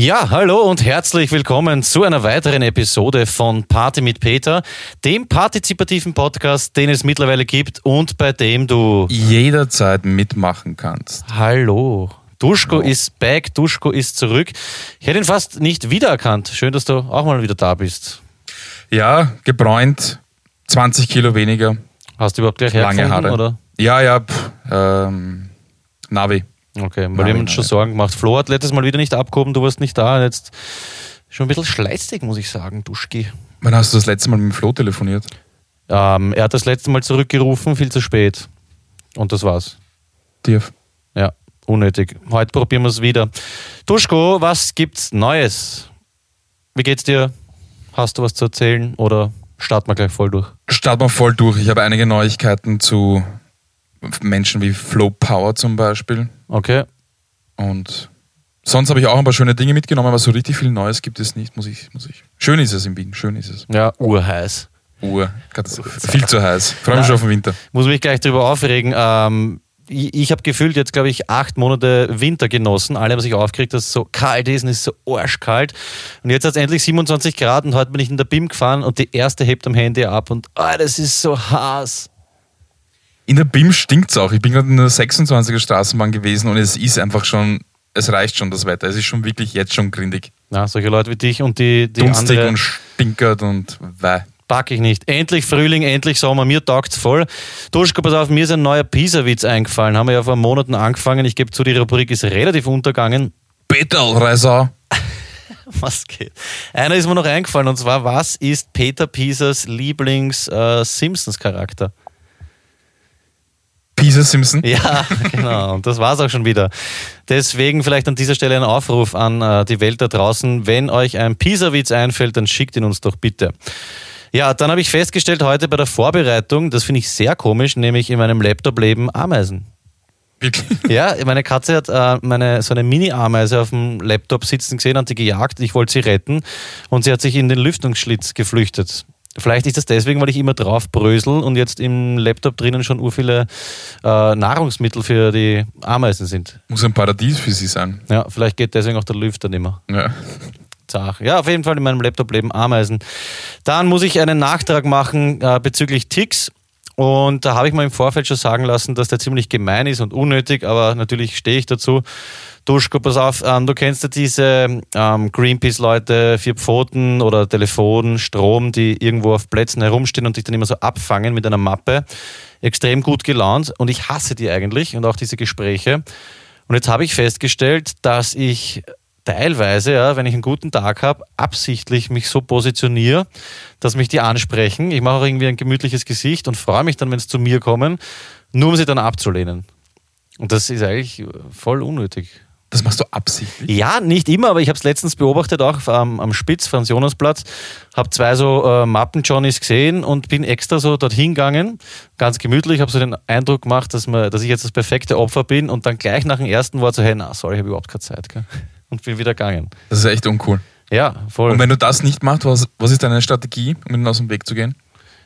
Ja, hallo und herzlich willkommen zu einer weiteren Episode von Party mit Peter, dem partizipativen Podcast, den es mittlerweile gibt und bei dem du jederzeit mitmachen kannst. Hallo. Duschko hallo. ist back, Duschko ist zurück. Ich hätte ihn fast nicht wiedererkannt. Schön, dass du auch mal wieder da bist. Ja, gebräunt, 20 Kilo weniger. Hast du überhaupt gleich Lange Haare. Oder? Ja, ja, pff, ähm, Navi. Okay, weil wir haben uns schon Sorgen gemacht. Flo hat letztes Mal wieder nicht abgehoben, du warst nicht da. Jetzt schon ein bisschen schleißig, muss ich sagen, Duschki. Wann hast du das letzte Mal mit dem Flo telefoniert? Ähm, er hat das letzte Mal zurückgerufen, viel zu spät. Und das war's. Tief. Ja, unnötig. Heute probieren wir es wieder. Duschko, was gibt's Neues? Wie geht's dir? Hast du was zu erzählen oder starten wir gleich voll durch? Starten wir voll durch. Ich habe einige Neuigkeiten zu Menschen wie Flow Power zum Beispiel. Okay. Und sonst habe ich auch ein paar schöne Dinge mitgenommen, aber so richtig viel Neues gibt es nicht, muss ich, muss ich. Schön ist es in Wien, schön ist es. Ja, urheiß. Ur, viel zu heiß. Freue mich schon auf den Winter. Muss mich gleich darüber aufregen. Ähm, ich, ich habe gefühlt jetzt, glaube ich, acht Monate Winter genossen. Alle haben sich aufgeregt, dass es so kalt ist und es ist so arschkalt. Und jetzt hat es endlich 27 Grad und heute bin ich in der BIM gefahren und die erste hebt am Handy ab und oh, das ist so heiß. In der BIM stinkt es auch. Ich bin gerade in der 26er Straßenbahn gewesen und es ist einfach schon, es reicht schon das Wetter. Es ist schon wirklich jetzt schon grindig. Ja, solche Leute wie dich und die, die Dunstig andere und stinkert und weh. Pack ich nicht. Endlich Frühling, endlich Sommer. Mir taugt's voll. Duschko, pass auf, mir ist ein neuer Pisa-Witz eingefallen. Haben wir ja vor Monaten angefangen. Ich gebe zu, die Rubrik ist relativ untergangen. Peterl-Reiser. was geht? Einer ist mir noch eingefallen und zwar, was ist Peter Pisas Lieblings-Simpsons-Charakter? Äh, Pisa Simpson. Ja, genau. Und das war es auch schon wieder. Deswegen vielleicht an dieser Stelle ein Aufruf an äh, die Welt da draußen. Wenn euch ein Pisa-Witz einfällt, dann schickt ihn uns doch bitte. Ja, dann habe ich festgestellt heute bei der Vorbereitung, das finde ich sehr komisch, nämlich in meinem Laptop leben Ameisen. Wirklich? Ja, meine Katze hat äh, meine, so eine Mini-Ameise auf dem Laptop sitzen gesehen, hat sie gejagt, ich wollte sie retten und sie hat sich in den Lüftungsschlitz geflüchtet. Vielleicht ist das deswegen, weil ich immer drauf brösel und jetzt im Laptop drinnen schon ur viele äh, Nahrungsmittel für die Ameisen sind. Muss ein Paradies für sie sein. Ja, vielleicht geht deswegen auch der Lüfter nicht mehr. Ja. Zach. Ja, auf jeden Fall in meinem Laptop leben Ameisen. Dann muss ich einen Nachtrag machen äh, bezüglich Ticks. Und da habe ich mir im Vorfeld schon sagen lassen, dass der ziemlich gemein ist und unnötig, aber natürlich stehe ich dazu. Duschko, pass auf, ähm, du kennst ja diese ähm, Greenpeace-Leute, vier Pfoten oder Telefon, Strom, die irgendwo auf Plätzen herumstehen und dich dann immer so abfangen mit einer Mappe. Extrem gut gelaunt und ich hasse die eigentlich und auch diese Gespräche. Und jetzt habe ich festgestellt, dass ich teilweise, ja, wenn ich einen guten Tag habe, absichtlich mich so positioniere, dass mich die ansprechen. Ich mache auch irgendwie ein gemütliches Gesicht und freue mich dann, wenn sie zu mir kommen, nur um sie dann abzulehnen. Und das ist eigentlich voll unnötig. Das machst du absichtlich? Ja, nicht immer, aber ich habe es letztens beobachtet, auch am, am Spitz, Franz Jonasplatz. Habe zwei so äh, Mappen-Johnnies gesehen und bin extra so dorthin gegangen, ganz gemütlich, habe so den Eindruck gemacht, dass, man, dass ich jetzt das perfekte Opfer bin und dann gleich nach dem ersten Wort so, hey, na, sorry, ich habe überhaupt keine Zeit. Gell? Und bin wieder gegangen. Das ist echt uncool. Ja, voll. Und wenn du das nicht machst, was, was ist deine Strategie, um ihnen aus dem Weg zu gehen?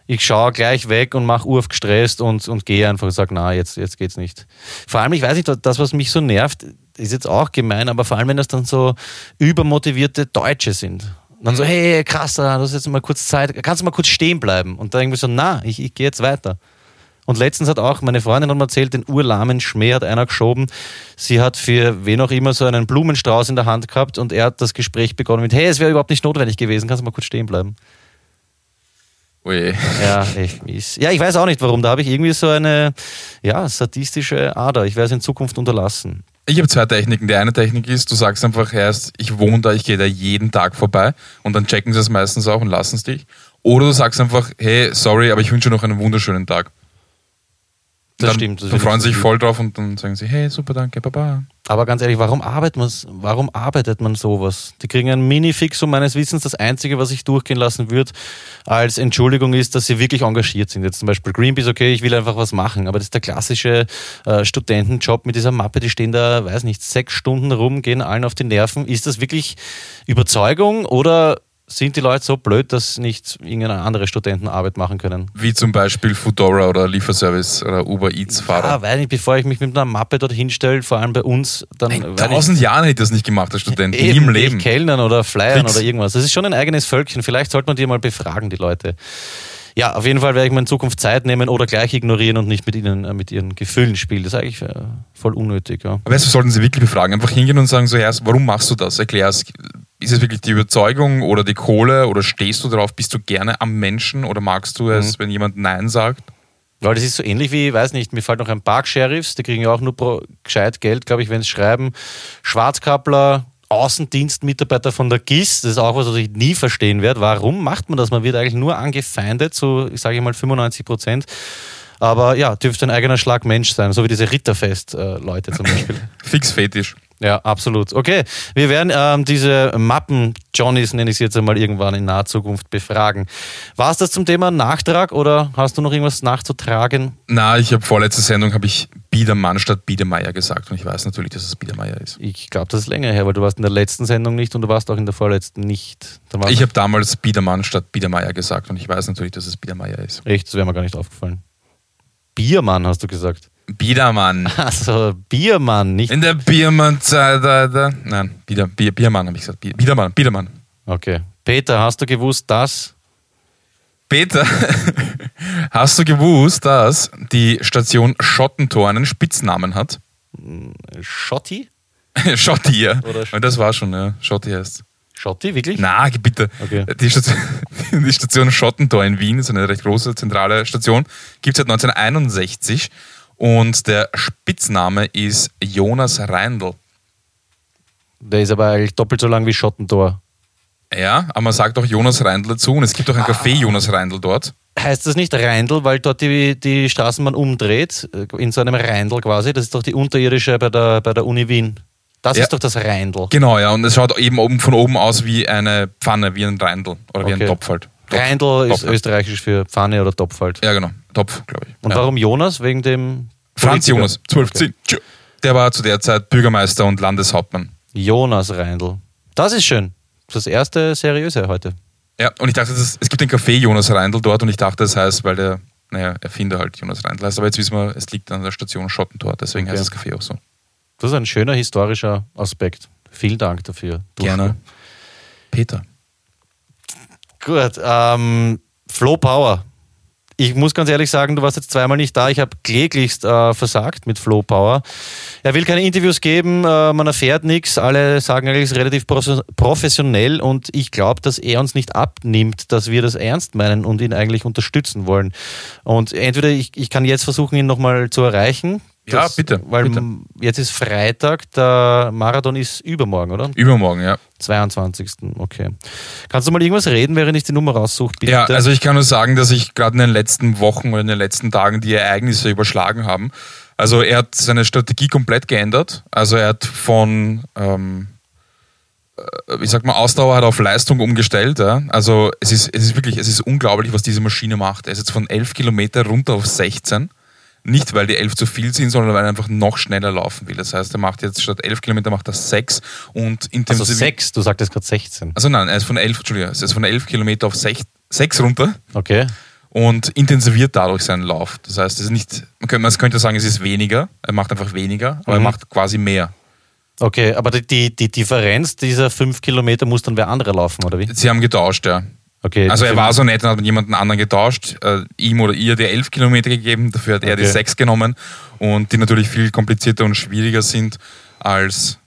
ich schaue gleich weg und mache urf gestresst und, und gehe einfach und sage, na, jetzt, jetzt geht's nicht. Vor allem, ich weiß nicht, das, was mich so nervt, ist jetzt auch gemein, aber vor allem, wenn das dann so übermotivierte Deutsche sind. Und dann so, hey, krass, du hast jetzt mal kurz Zeit, kannst du mal kurz stehen bleiben? Und dann irgendwie so, na, ich, ich gehe jetzt weiter. Und letztens hat auch meine Freundin hat mir erzählt, den urlahmen Schmäh hat einer geschoben. Sie hat für wen auch immer so einen Blumenstrauß in der Hand gehabt und er hat das Gespräch begonnen mit, hey, es wäre überhaupt nicht notwendig gewesen, kannst du mal kurz stehen bleiben? Oje. Ja, echt mies. Ja, ich weiß auch nicht warum. Da habe ich irgendwie so eine ja, sadistische Ader. Ich werde es in Zukunft unterlassen. Ich habe zwei Techniken. Die eine Technik ist, du sagst einfach erst, ich wohne da, ich gehe da jeden Tag vorbei und dann checken sie es meistens auch und lassen es dich. Oder du sagst einfach, hey, sorry, aber ich wünsche noch einen wunderschönen Tag. Das dann, stimmt. Das dann freuen sie sich voll drauf und dann sagen sie, hey, super, danke, baba. Aber ganz ehrlich, warum arbeitet, man, warum arbeitet man sowas? Die kriegen ein Mini-Fixum meines Wissens. Das Einzige, was ich durchgehen lassen würde, als Entschuldigung ist, dass sie wirklich engagiert sind. Jetzt zum Beispiel Greenpeace, okay, ich will einfach was machen, aber das ist der klassische äh, Studentenjob mit dieser Mappe, die stehen da, weiß nicht, sechs Stunden rum, gehen allen auf die Nerven. Ist das wirklich Überzeugung oder sind die Leute so blöd, dass nicht irgendeine andere Studenten Arbeit machen können? Wie zum Beispiel Foodora oder Lieferservice oder Uber Eats Fahrer. Ja, weil nicht, bevor ich mich mit einer Mappe dort hinstelle, vor allem bei uns, dann. In tausend Jahren hätte ich das nicht gemacht als Student. Nie Eben, im Leben. Kellnern oder Flyern Fix. oder irgendwas. Das ist schon ein eigenes Völkchen. Vielleicht sollte man die mal befragen, die Leute. Ja, auf jeden Fall werde ich mir in Zukunft Zeit nehmen oder gleich ignorieren und nicht mit ihnen, äh, mit ihren Gefühlen spielen. Das ist eigentlich äh, voll unnötig, ja. Aber weißt du, sollten sie wirklich befragen. Einfach hingehen und sagen so, ja, warum machst du das? Erklär es. Ist es wirklich die Überzeugung oder die Kohle oder stehst du darauf? Bist du gerne am Menschen oder magst du Mhm. es, wenn jemand Nein sagt? Weil das ist so ähnlich wie, weiß nicht, mir fällt noch ein Park-Sheriffs, die kriegen ja auch nur pro gescheit Geld, glaube ich, wenn sie schreiben. Schwarzkappler, Außendienstmitarbeiter von der GIS, das ist auch was, was ich nie verstehen werde. Warum macht man das? Man wird eigentlich nur angefeindet, so, ich sage mal, 95 Prozent. Aber ja, dürfte ein eigener Schlag Mensch sein, so wie diese Ritterfest-Leute zum Beispiel. Fix Fetisch. Ja, absolut. Okay, wir werden ähm, diese Mappen-Johnnies, nenne ich sie jetzt einmal, irgendwann in naher Zukunft befragen. War es das zum Thema Nachtrag oder hast du noch irgendwas nachzutragen? Na, ich habe vorletzte Sendung habe ich Biedermann statt Biedermeier gesagt und ich weiß natürlich, dass es Biedermeier ist. Ich glaube, das ist länger her, weil du warst in der letzten Sendung nicht und du warst auch in der vorletzten nicht. Ich habe damals Biedermann statt Biedermeier gesagt und ich weiß natürlich, dass es Biedermeier ist. Echt, das wäre mir gar nicht aufgefallen. Biermann, hast du gesagt. Biedermann. Also Biermann, nicht. In der Biermann-Zeit, Alter. Nein, Bieder, Bier, Biermann habe ich gesagt. Biedermann, Biedermann. Okay. Peter, hast du gewusst, dass. Peter, hast du gewusst, dass die Station Schottentor einen Spitznamen hat? Schotti? Schotti, ja. Oder Sch- Und das war schon, ja. Schotti heißt. Schotti, wirklich? Na, bitte. Okay. Die, Station, die Station Schottentor in Wien ist eine recht große zentrale Station. Gibt es seit 1961 und der Spitzname ist Jonas Reindl. Der ist aber eigentlich doppelt so lang wie Schottentor. Ja, aber man sagt auch Jonas Reindl dazu und es gibt auch ein Café Jonas Reindl dort. Heißt das nicht Reindl, weil dort die, die Straßenbahn umdreht, äh, in so einem Reindl quasi? Das ist doch die unterirdische bei der, bei der Uni Wien. Das Ja. ist doch das Reindl. Genau, ja, und es schaut eben oben von oben aus wie eine Pfanne, wie ein Reindl oder wie ein. Topf halt. Topf. Reindl ist Topf. österreichisch für Pfanne oder Topf halt. Ja, genau. Topf, glaube ich. Und ja. warum Jonas? Wegen dem. Franz Politiker? Jonas, 12, Okay. 10. Tschö. Der war zu der Zeit Bürgermeister und Landeshauptmann. Jonas Reindl. Das ist schön. Das erste seriöse heute. Ja, und ich dachte, ist, es gibt ein Café Jonas Reindl dort und ich dachte, das heißt, weil der naja, Erfinder halt Jonas Reindl heißt. Aber jetzt wissen wir, es liegt an der Station Schottentor, deswegen Okay. heißt das Café auch so. Das ist ein schöner historischer Aspekt. Vielen Dank dafür. Gerne. Peter. Gut, ähm, Flo Power. Ich muss ganz ehrlich sagen, du warst jetzt zweimal nicht da. Ich habe kläglichst äh, versagt mit Flo Power. Er will keine Interviews geben, äh, man erfährt nichts. Alle sagen eigentlich, relativ pro- professionell und ich glaube, dass er uns nicht abnimmt, dass wir das ernst meinen und ihn eigentlich unterstützen wollen. Und entweder ich, ich kann jetzt versuchen, ihn nochmal zu erreichen. Ja, bitte, Weil bitte. jetzt ist Freitag, der Marathon ist übermorgen, oder? Übermorgen, ja. 22. Okay. Kannst du mal irgendwas reden, während ich die Nummer raussuche? Bitte? Ja, also ich kann nur sagen, dass sich gerade in den letzten Wochen oder in den letzten Tagen die Ereignisse überschlagen haben. Also er hat seine Strategie komplett geändert. Also er hat von, ähm, äh, wie sagt man, Ausdauer hat auf Leistung umgestellt. Ja? Also es ist, es ist wirklich, es ist unglaublich, was diese Maschine macht. Er ist jetzt von 11 Kilometer runter auf 16. Nicht, weil die 11 zu viel sind, sondern weil er einfach noch schneller laufen will. Das heißt, er macht jetzt statt 11 Kilometer macht er 6 und also intensiv. sechs, du sagtest gerade 16. Also nein, er ist von 11, Entschuldigung, er ist von 11 Kilometer auf 6, 6 runter Okay. und intensiviert dadurch seinen Lauf. Das heißt, es ist nicht, man könnte, man könnte sagen, es ist weniger, er macht einfach weniger, aber er Mhm. macht quasi mehr. Okay, aber die- die, die Differenz dieser fünf Kilometer muss dann wer anderer laufen, oder wie? Sie haben getauscht, ja. Okay. Also er war so nett und hat mit jemandem anderen getauscht, äh, ihm oder ihr die 11 Kilometer gegeben, dafür hat er die Okay. 6 genommen und die natürlich viel komplizierter und schwieriger sind als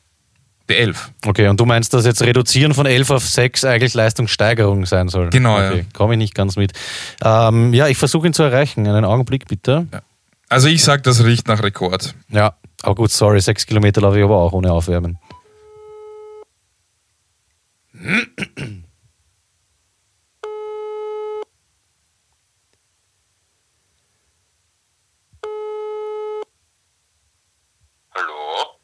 die 11. Okay, und du meinst, dass jetzt Reduzieren von 11 auf 6 eigentlich Leistungssteigerung sein soll? Genau, ja. okay. Komme ich nicht ganz mit. Ähm, ja, ich versuche ihn zu erreichen. Einen Augenblick bitte. Also ich sag, das riecht nach Rekord. Ja, oh gut, sorry, 6 Kilometer laufe ich aber auch ohne Aufwärmen. Hallo?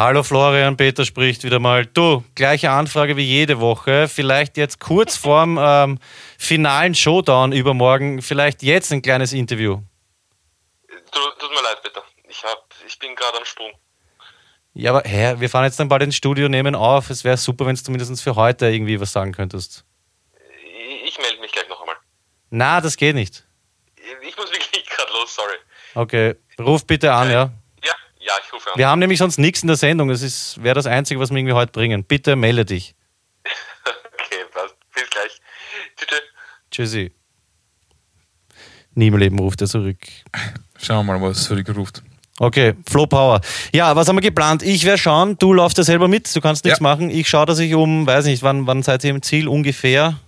Hallo Florian, Peter spricht wieder mal. Du, gleiche Anfrage wie jede Woche. Vielleicht jetzt kurz vorm ähm, finalen Showdown übermorgen, vielleicht jetzt ein kleines Interview. Tut, tut mir leid, bitte. Ich, hab, ich bin gerade am Sprung. Ja, aber hä, wir fahren jetzt dann bald ins Studio, nehmen auf. Es wäre super, wenn du zumindest für heute irgendwie was sagen könntest. Na, das geht nicht. Ich muss wirklich gerade los, sorry. Okay, ruf bitte an, ja. Ja, ich rufe an. Wir haben nämlich sonst nichts in der Sendung. Das wäre das Einzige, was wir irgendwie heute bringen. Bitte melde dich. Okay, passt. Bis gleich. Tschüss. Tschüssi. Nie im Leben ruft er zurück. Schauen wir mal, was zurückruft. Okay, Flow Power. Ja, was haben wir geplant? Ich werde schauen, du laufst ja selber mit, du kannst nichts Ja. machen. Ich schaue, dass ich um, weiß nicht, wann, wann seid ihr im Ziel? Ungefähr.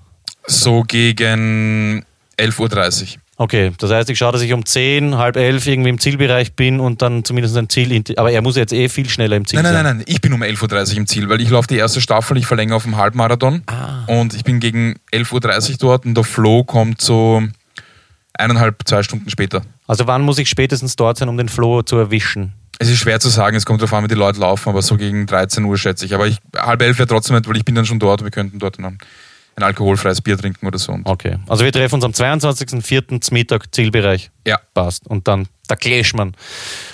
So gegen 11.30 Uhr. Okay, das heißt, ich schaue, dass ich um 10, halb 11 irgendwie im Zielbereich bin und dann zumindest ein Ziel. Aber er muss jetzt eh viel schneller im Ziel Nein, nein, sein. nein, nein, ich bin um 11.30 Uhr im Ziel, weil ich laufe die erste Staffel, ich verlängere auf dem Halbmarathon Ah. und ich bin gegen 11.30 Uhr dort und der Flow kommt so eineinhalb, zwei Stunden später. Also wann muss ich spätestens dort sein, um den Flow zu erwischen? Es ist schwer zu sagen, es kommt darauf an, wie die Leute laufen, aber so gegen 13 Uhr schätze ich. Aber ich, halb elf wäre trotzdem nicht, weil ich bin dann schon dort, wir könnten dort ein, ein alkoholfreies Bier trinken oder so. Und Okay, also wir treffen uns am 22.04. zum Mittag, Zielbereich. ja, Passt. Und dann, da clash man.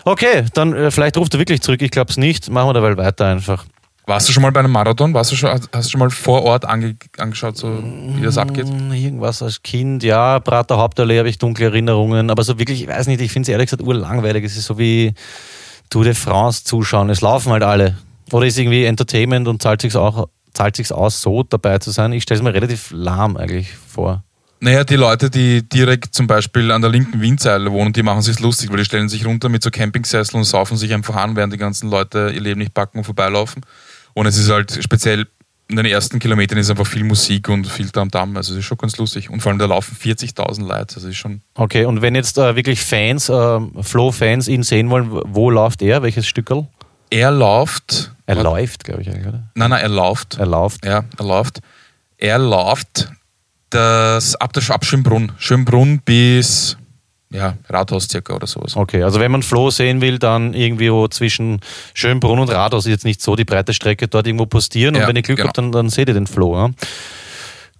Okay, dann äh, vielleicht ruft er wirklich zurück. Ich glaube es nicht. Machen wir dabei weiter einfach. warst du schon mal bei einem Marathon? Warst du schon, hast du schon mal vor Ort ange, angeschaut, so wie das abgeht? Hm, Irgendwas als Kind, ja, Prater Hauptallee habe ich dunkle Erinnerungen, aber so wirklich, ich weiß nicht, ich finde es ehrlich gesagt urlangweilig. Es ist so wie Tour de France zuschauen. Es laufen halt alle. Oder ist irgendwie Entertainment und zahlt sich's auch zahlt sich's aus, so dabei zu sein? Ich stelle es mir relativ lahm eigentlich vor. Naja, die Leute, die direkt zum Beispiel an der linken Windseile wohnen, die machen sich lustig, weil die stellen sich runter mit so Campingsesseln und saufen sich einfach an, während die ganzen Leute ihr Leben nicht packen und vorbeilaufen. Und es ist halt speziell in den ersten Kilometern ist einfach viel Musik und viel Tamtam. Also es ist schon ganz lustig. Und vor allem da laufen 40.000 Leute. Also ist schon. Okay, und wenn jetzt äh, wirklich Fans, äh, Flow-Fans ihn sehen wollen, wo läuft er? Welches Stückerl? Er läuft. Er läuft, glaube ich eigentlich, oder? Nein, nein, er läuft. Er läuft. Ja, er läuft. Er läuft das ab der ab Schönbrunn. Schönbrunn bis ja, Rathaus circa oder sowas. Okay, also wenn man Flo sehen will, dann irgendwie wo zwischen Schönbrunn und Rathaus ist jetzt nicht so die breite Strecke, dort irgendwo postieren und Ja, wenn ihr Glück genau. habt, dann, dann seht ihr den Flo. Ja?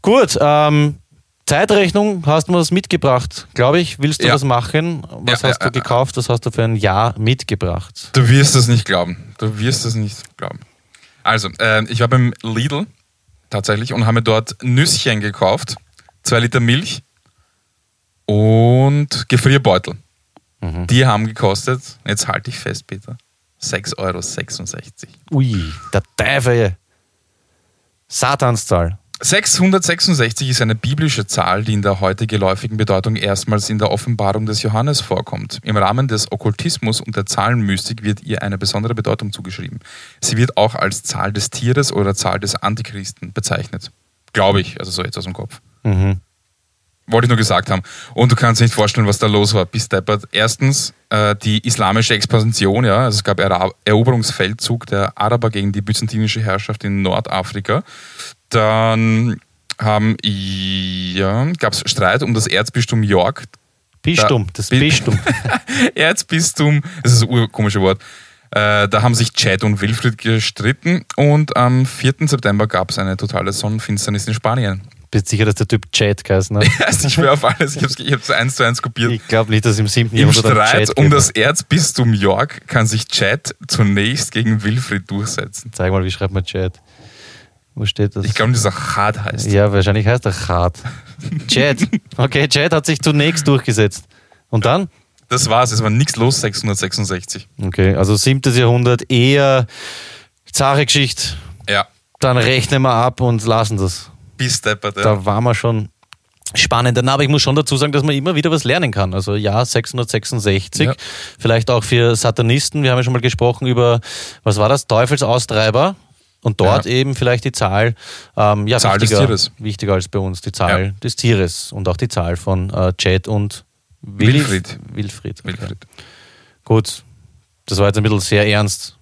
Gut, ähm, Zeitrechnung hast du was mitgebracht, glaube ich. Willst du Ja. was machen? Was Ja, hast ja, du gekauft? Was hast du für ein Jahr mitgebracht? Du wirst es nicht glauben. Du wirst es nicht glauben. Also, äh, ich war beim Lidl tatsächlich und habe mir dort Nüsschen gekauft, zwei Liter Milch und Gefrierbeutel. Mhm. Die haben gekostet, jetzt halte ich fest, Peter, 6,66 Euro. Ui, der Teufel. Satanszahl. 666 ist eine biblische Zahl, die in der heute geläufigen Bedeutung erstmals in der Offenbarung des Johannes vorkommt. Im Rahmen des Okkultismus und der Zahlenmystik wird ihr eine besondere Bedeutung zugeschrieben. Sie wird auch als Zahl des Tieres oder Zahl des Antichristen bezeichnet. Glaube ich, also so jetzt aus dem Kopf. Mhm. Wollte ich nur gesagt haben. Und du kannst dir nicht vorstellen, was da los war. Bis deppert. Erstens äh, die islamische Expansion, ja. Also es gab Era Eroberungsfeldzug der Araber gegen die byzantinische Herrschaft in Nordafrika. Dann haben ja, gab es Streit um das Erzbistum York. Bistum, das Bi- Bistum. Erzbistum, das ist ein urkomisches Wort. Äh, da haben sich Chad und Wilfried gestritten und am 4. September gab es eine totale Sonnenfinsternis in Spanien. Bist sicher, dass der Typ Chad geheißen hat? Also ich schwöre auf alles, ich habe es eins zu eins kopiert. Ich glaube nicht, dass im 7. Im Streit um das. Erzbistum York kann sich Chad zunächst gegen Wilfried durchsetzen. Zeig mal, wie schreibt man Chad? Wo steht das? Ich glaube, dass er Chad heißt. Ja, wahrscheinlich heißt er Chad. Chad. Okay, Chad hat sich zunächst durchgesetzt. Und dann? Das war's, es war nichts los, 666. Okay, also 7. Jahrhundert eher zahre Geschichte. Ja, Dann rechnen wir ab und lassen das. Bis deppert. Ja. Da waren wir schon spannend. Aber ich muss schon dazu sagen, dass man immer wieder was lernen kann. Also ja, 666. Ja. Vielleicht auch für Satanisten. Wir haben ja schon mal gesprochen über, was war das? Teufelsaustreiber. Und dort Ja. eben vielleicht die Zahl, ähm, ja, Zahl des wichtiger, Tieres. wichtiger als bei uns, die Zahl Ja. des Tieres und auch die Zahl von äh, Chad und Willi- Wilfried. Wilfried. okay. Wilfried. Gut, das war jetzt ein bisschen sehr ernst.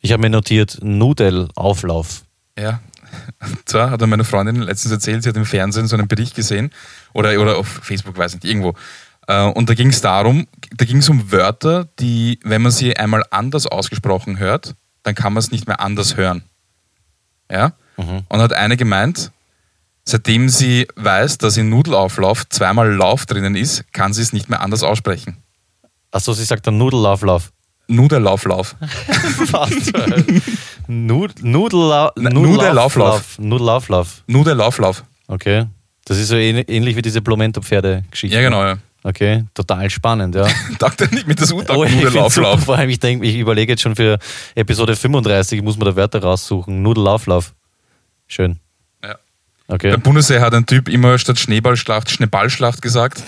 Ich habe mir notiert, Nudelauflauf. Ja. Und zwar hat mir meine Freundin letztens erzählt, sie hat im Fernsehen so einen Bericht gesehen oder, oder auf Facebook, weiß nicht, irgendwo. Äh, Und da ging es darum, da ging es um Wörter, die, wenn man sie einmal anders ausgesprochen hört, dann kann man es nicht mehr anders hören. Ja? Und hat eine gemeint, seitdem sie weiß, dass in Nudelauflauf zweimal Lauf drinnen ist, kann sie es nicht mehr anders aussprechen. Achso, sie sagt dann Nudelauflauf. Nudelauflauf. Was? Nud Nudela Na, Nudelauflauf. Nudelauflauf. Nudelauflauf. Okay. Das ist so ähn- ähnlich wie diese Blomento-Pferde-Geschichte. Ja, genau, ja. Okay, total spannend, ja. Dachte nicht mit das Oh, find's super, Utag-Nudelauflauf. vor allem, ich denke, ich überlege jetzt schon für Episode 35, ich muss mir da Wörter raussuchen. Nudelauflauf. Schön. Ja. Okay. Beim Bundesheer hat ein Typ immer statt Schneeballschlacht Schneeballschlacht gesagt.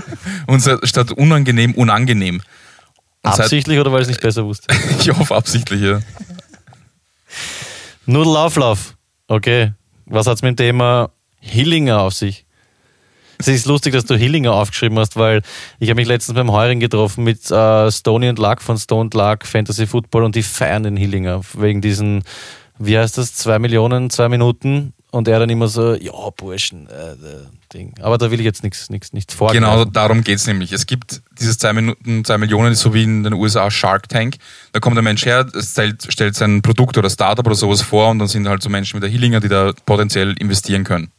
Und statt unangenehm unangenehm. Und seit, Absichtlich oder weil es nicht besser wusste? ich hoffe absichtlich, ja. Nudelauflauf. Okay. Was hat's mit dem Thema Hillinger auf sich? Es ist lustig, dass du Hillinger aufgeschrieben hast, weil ich habe mich letztens beim Heuring getroffen mit äh, Stony und Luck von Stone Luck Fantasy Football und die feiern den Hillinger wegen diesen, wie heißt das, zwei Millionen, zwei Minuten und er dann immer so, ja, Burschen, äh, äh, Ding. Aber da will ich jetzt nichts nichts nichts vorgreifen. Genau darum geht's nämlich. Es gibt dieses 2 Minuten, 2 Millionen, ist so wie in den USA Shark Tank. Da kommt ein Mensch her, stellt, stellt sein Produkt oder Startup oder sowas vor und dann sind halt so Menschen wie der Hillinger, die da potenziell investieren können.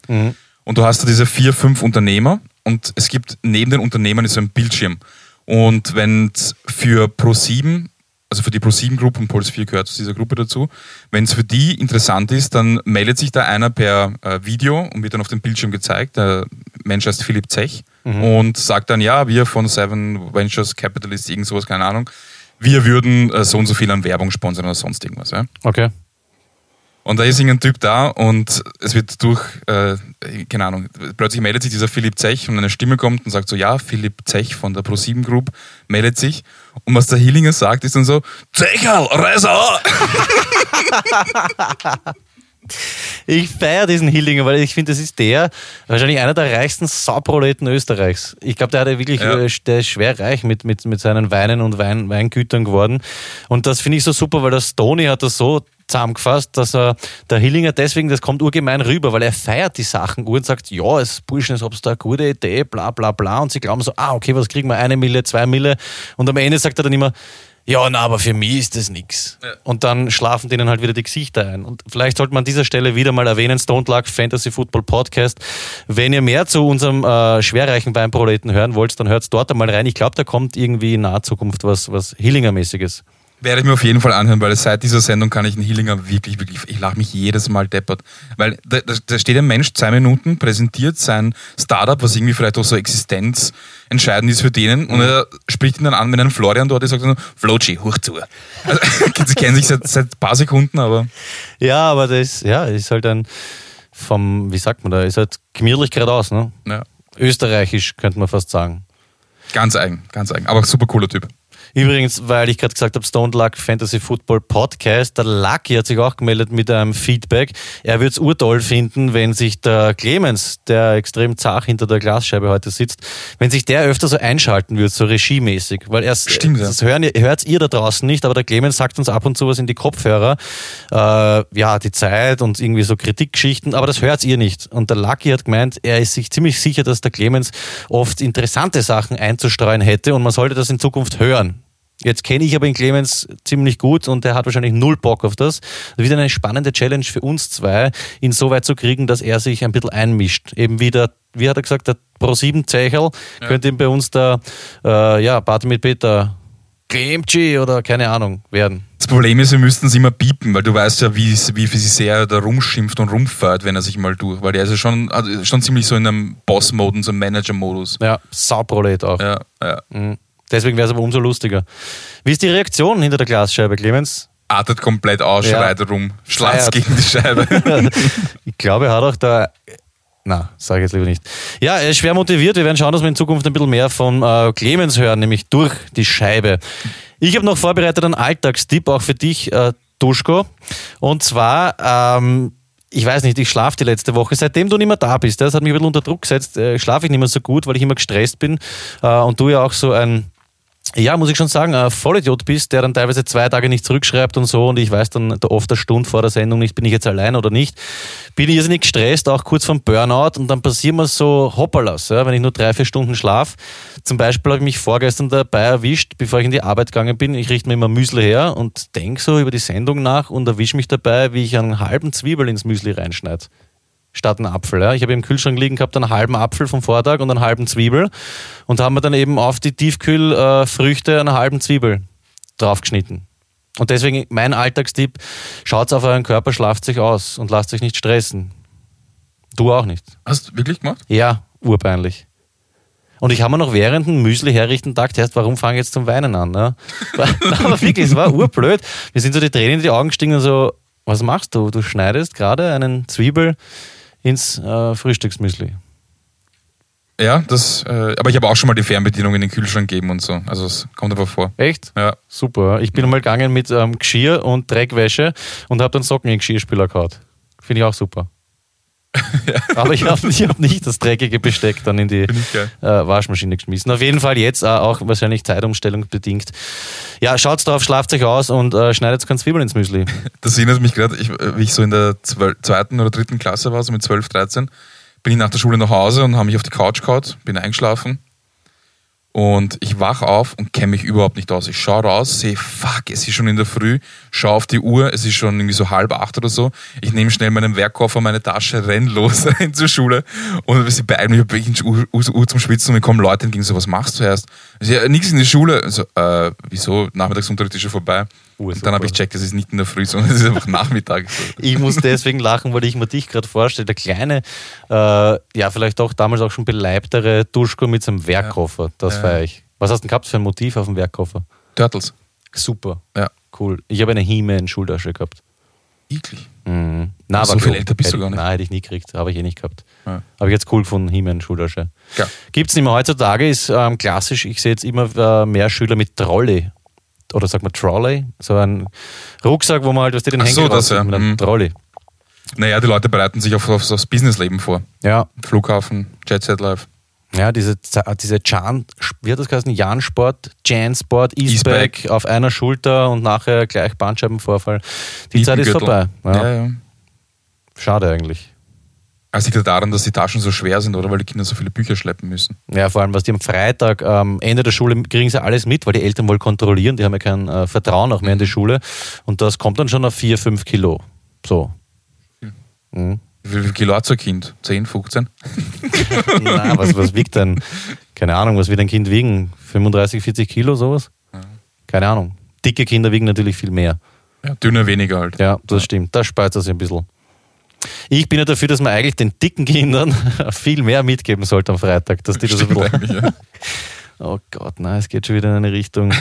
Und du hast da diese vier, fünf Unternehmer und es gibt neben den Unternehmern ist so ein Bildschirm. Und wenn für Pro7, also für die Pro7 Group und Puls 4 gehört zu dieser Gruppe dazu, wenn es für die interessant ist, dann meldet sich da einer per äh, Video und wird dann auf dem Bildschirm gezeigt. Der Mensch heißt Philipp Zech und sagt dann, ja, wir von Seven Ventures Capitalist, irgend sowas, keine Ahnung, wir würden äh, so und so viel an Werbung sponsern oder sonst irgendwas. Ja? Okay. Und da ist irgendein Typ da und es wird durch, äh, keine Ahnung, plötzlich meldet sich dieser Philipp Zech und eine Stimme kommt und sagt so, ja, Philipp Zech von der Pro7 Group meldet sich. Und was der Hillinger sagt, ist dann so, Zecherl, Reiser! Ich feiere diesen Hillinger, weil ich finde, das ist der, wahrscheinlich einer der reichsten Sauproleten Österreichs. Ich glaube, der hat ja wirklich, Ja. äh, der ist schwer reich mit, mit, mit seinen Weinen und Wein, Weingütern geworden. Und das finde ich so super, weil der Stony hat das so zusammengefasst, dass er, der Hillinger deswegen, das kommt urgemein rüber, weil er feiert die Sachen und sagt, ja, es Burschen, es habt da eine gute Idee, bla bla bla. Und sie glauben so, ah, okay, was kriegen wir? Eine Mille, zwei Mille. Und am Ende sagt er dann immer, ja, na, aber für mich ist das nix. Und dann schlafen denen halt wieder die Gesichter ein. Und vielleicht sollte man an dieser Stelle wieder mal erwähnen, Stone Luck Fantasy Football Podcast. Wenn ihr mehr zu unserem äh, schwerreichen Weinproleten hören wollt, dann hört dort einmal rein. Ich glaube, da kommt irgendwie in naher Zukunft was, was Hillinger-mäßiges. Werde ich mir auf jeden Fall anhören, weil seit dieser Sendung kann ich den Hillinger wirklich, wirklich, ich lache mich jedes Mal deppert. Weil da, da, steht ein Mensch, zwei Minuten, präsentiert sein Startup, was irgendwie vielleicht auch so existenzentscheidend ist für denen, und er spricht ihn dann an mit einem Florian dort, der sagt dann, Flochi, hoch zu. Also, sie kennen sich seit, seit ein paar Sekunden, aber Ja, aber das ja, ist halt ein vom, wie sagt man da, ist halt gemütlich geradeaus, ne? ja, Österreichisch, könnte man fast sagen. ganz eigen, ganz eigen. Aber super cooler Typ. Übrigens, weil ich gerade gesagt habe, Stone Luck Fantasy Football Podcast, der Lucky hat sich auch gemeldet mit einem Feedback. Er würde es urtoll finden, wenn sich der Clemens, der extrem zart hinter der Glasscheibe heute sitzt, wenn sich der öfter so einschalten würde, so regiemäßig. Weil er Stimmt, ja. das hören, hört ihr da draußen nicht, aber der Clemens sagt uns ab und zu was in die Kopfhörer. Äh, ja, die Zeit und irgendwie so Kritikgeschichten, aber das hört ihr nicht. Und der Lucky hat gemeint, er ist sich ziemlich sicher, dass der Clemens oft interessante Sachen einzustreuen hätte und man sollte das in Zukunft hören. Jetzt kenne ich aber den Clemens ziemlich gut und er hat wahrscheinlich null Bock auf das. Das wird eine spannende Challenge für uns zwei, ihn so weit zu kriegen, dass er sich ein bisschen einmischt. Eben wie der, wie hat er gesagt, der Pro7-Zeichel könnte ihm bei uns der, äh, ja, Party mit Peter Klemci oder keine Ahnung werden. Das Problem ist, wir müssten es immer piepen, weil du weißt ja, wie, wie wie sehr er da rumschimpft und rumfährt, wenn er sich mal durch, weil der ist ja schon, also schon ziemlich so in einem Boss-Modus, so einem Manager-Modus. Ja, Sauprolet auch. Ja, ja. Mhm. Deswegen wäre es aber umso lustiger. Wie ist die Reaktion hinter der Glasscheibe, Clemens? Artet komplett aus, Ja. schreit rum, schlatzt gegen die Scheibe. ich glaube, er hat auch da. Na, sage ich jetzt lieber nicht. Ja, er ist schwer motiviert. Wir werden schauen, dass wir in Zukunft ein bisschen mehr von äh, Clemens hören, nämlich durch die Scheibe. Ich habe noch vorbereitet einen Alltagstipp, auch für dich, äh, Duschko. Und zwar, ähm, ich weiß nicht, ich schlafe die letzte Woche. Seitdem du nicht mehr da bist, das hat mich ein bisschen unter Druck gesetzt, äh, schlafe ich nicht mehr so gut, weil ich immer gestresst bin. Äh, und du ja auch so ein ja, muss ich schon sagen, ein Vollidiot bist, der dann teilweise zwei Tage nicht zurückschreibt und so und ich weiß dann da oft eine Stunde vor der Sendung nicht, bin ich jetzt allein oder nicht. Bin ich irrsinnig gestresst, auch kurz vom Burnout und dann passieren mir so Hopperlas, ja, wenn ich nur drei, vier Stunden schlaf. Zum Beispiel habe ich mich vorgestern dabei erwischt, bevor ich in die Arbeit gegangen bin. Ich richte mir immer Müsli her und denke so über die Sendung nach und erwische mich dabei, wie ich einen halben Zwiebel ins Müsli reinschneide statt einen Apfel. Ja. Ich habe im Kühlschrank liegen gehabt einen halben Apfel vom Vortag und einen halben Zwiebel und haben wir dann eben auf die Tiefkühlfrüchte einen halben Zwiebel draufgeschnitten. Und deswegen mein Alltagstipp, schaut auf euren Körper, schlaft sich aus und lasst euch nicht stressen. Du auch nicht. Hast du wirklich gemacht? Ja, urpeinlich. Und ich habe mir noch während dem Müsli herrichten gedacht, erst, warum fange ich jetzt zum Weinen an? Ne? Aber wirklich, es war urblöd. Wir sind so die Tränen in die Augen gestiegen und so, was machst du? Du schneidest gerade einen Zwiebel ins äh, Frühstücksmüsli. Ja, das, äh, aber ich habe auch schon mal die Fernbedienung in den Kühlschrank gegeben und so. Also es kommt aber vor. Echt? Ja. Super. Ich bin mal gegangen mit ähm, Geschirr und Dreckwäsche und habe dann Socken in den Geschirrspüler gehauen. Finde ich auch super. Aber ich habe ich hab nicht das dreckige Besteck dann in die äh, Waschmaschine geschmissen. Auf jeden Fall jetzt äh, auch wahrscheinlich Zeitumstellung bedingt. Ja, schaut's drauf, schlaft euch aus und äh, schneidet kein Zwiebeln ins Müsli. Das erinnert mich gerade, wie ich so in der zweiten oder dritten Klasse war, so mit 12, 13, bin ich nach der Schule nach Hause und habe mich auf die Couch gehaut, bin eingeschlafen und ich wach auf und kenne mich überhaupt nicht aus. Ich schaue raus, sehe, fuck, es ist schon in der Früh, schaue auf die Uhr, es ist schon irgendwie so halb acht oder so. Ich nehme schnell meinen Werkkoffer, meine Tasche, renn los rein zur Schule und sie beeilen mich, ich habe Uhr, zum Schwitzen und mir kommen Leute entgegen, so, was machst du erst? Ich ja, nichts in die Schule. So, äh, wieso? Nachmittagsunterricht ist schon vorbei. Und dann habe ich checkt, es ist nicht in der Früh, sondern es ist einfach Nachmittag. Ich muss deswegen lachen, weil ich mir dich gerade vorstelle. Der kleine, äh, ja, vielleicht auch damals auch schon beleibtere Duschko mit seinem Werkkoffer. Das Ja. feiere ich. Was hast du denn gehabt für ein Motiv auf dem Werkkoffer? Turtles. Super. Ja. Cool. Ich habe eine He-Man-Schultasche gehabt. Eklig. Mhm. Na, So aber viel cool. älter bist du gar nicht. Nein, hätte ich nie gekriegt. Habe ich eh nicht gehabt. Ja. Habe ich jetzt cool gefunden, He-Man-Schultasche. Ja. Gibt es nicht mehr. Heutzutage ist ähm, klassisch, ich sehe jetzt immer äh, mehr Schüler mit Trolley. Oder sagt man Trolley? So ein Rucksack, wo man halt, was die den Ach so, das, ja. mit einem Mhm. Trolley. Naja, die Leute bereiten sich auf, auf das Businessleben vor. Ja, Flughafen, Jet Set Live. ja diese, diese Jan, wie hat das geheißen? Jansport, Jansport, Eastback. auf einer Schulter und nachher gleich Bandscheibenvorfall. Die Zeit ist vorbei. Ja. Ja, ja. Schade eigentlich. Es liegt ja daran, dass die Taschen so schwer sind, oder weil die Kinder so viele Bücher schleppen müssen. Ja, vor allem, was die am Freitag, am Ende der Schule, kriegen sie alles mit, weil die Eltern wohl kontrollieren, die haben ja kein äh, Vertrauen auch mehr in die Schule. Und das kommt dann schon auf 4, 5 Kilo. So. Mhm. Wie viel Kilo hat so ein Kind? 10, 15? Na, was, was wiegt denn? Keine Ahnung, was wird ein Kind wiegen? 35, 40 Kilo, sowas? Keine Ahnung. Dicke Kinder wiegen natürlich viel mehr. Ja, dünner weniger halt. Ja, das stimmt. Das spart sich ein bisschen. Ich bin ja dafür, dass man eigentlich den dicken Kindern viel mehr mitgeben sollte am Freitag, dass die das Stimmt ja. Oh Gott, nein, es geht schon wieder in eine Richtung.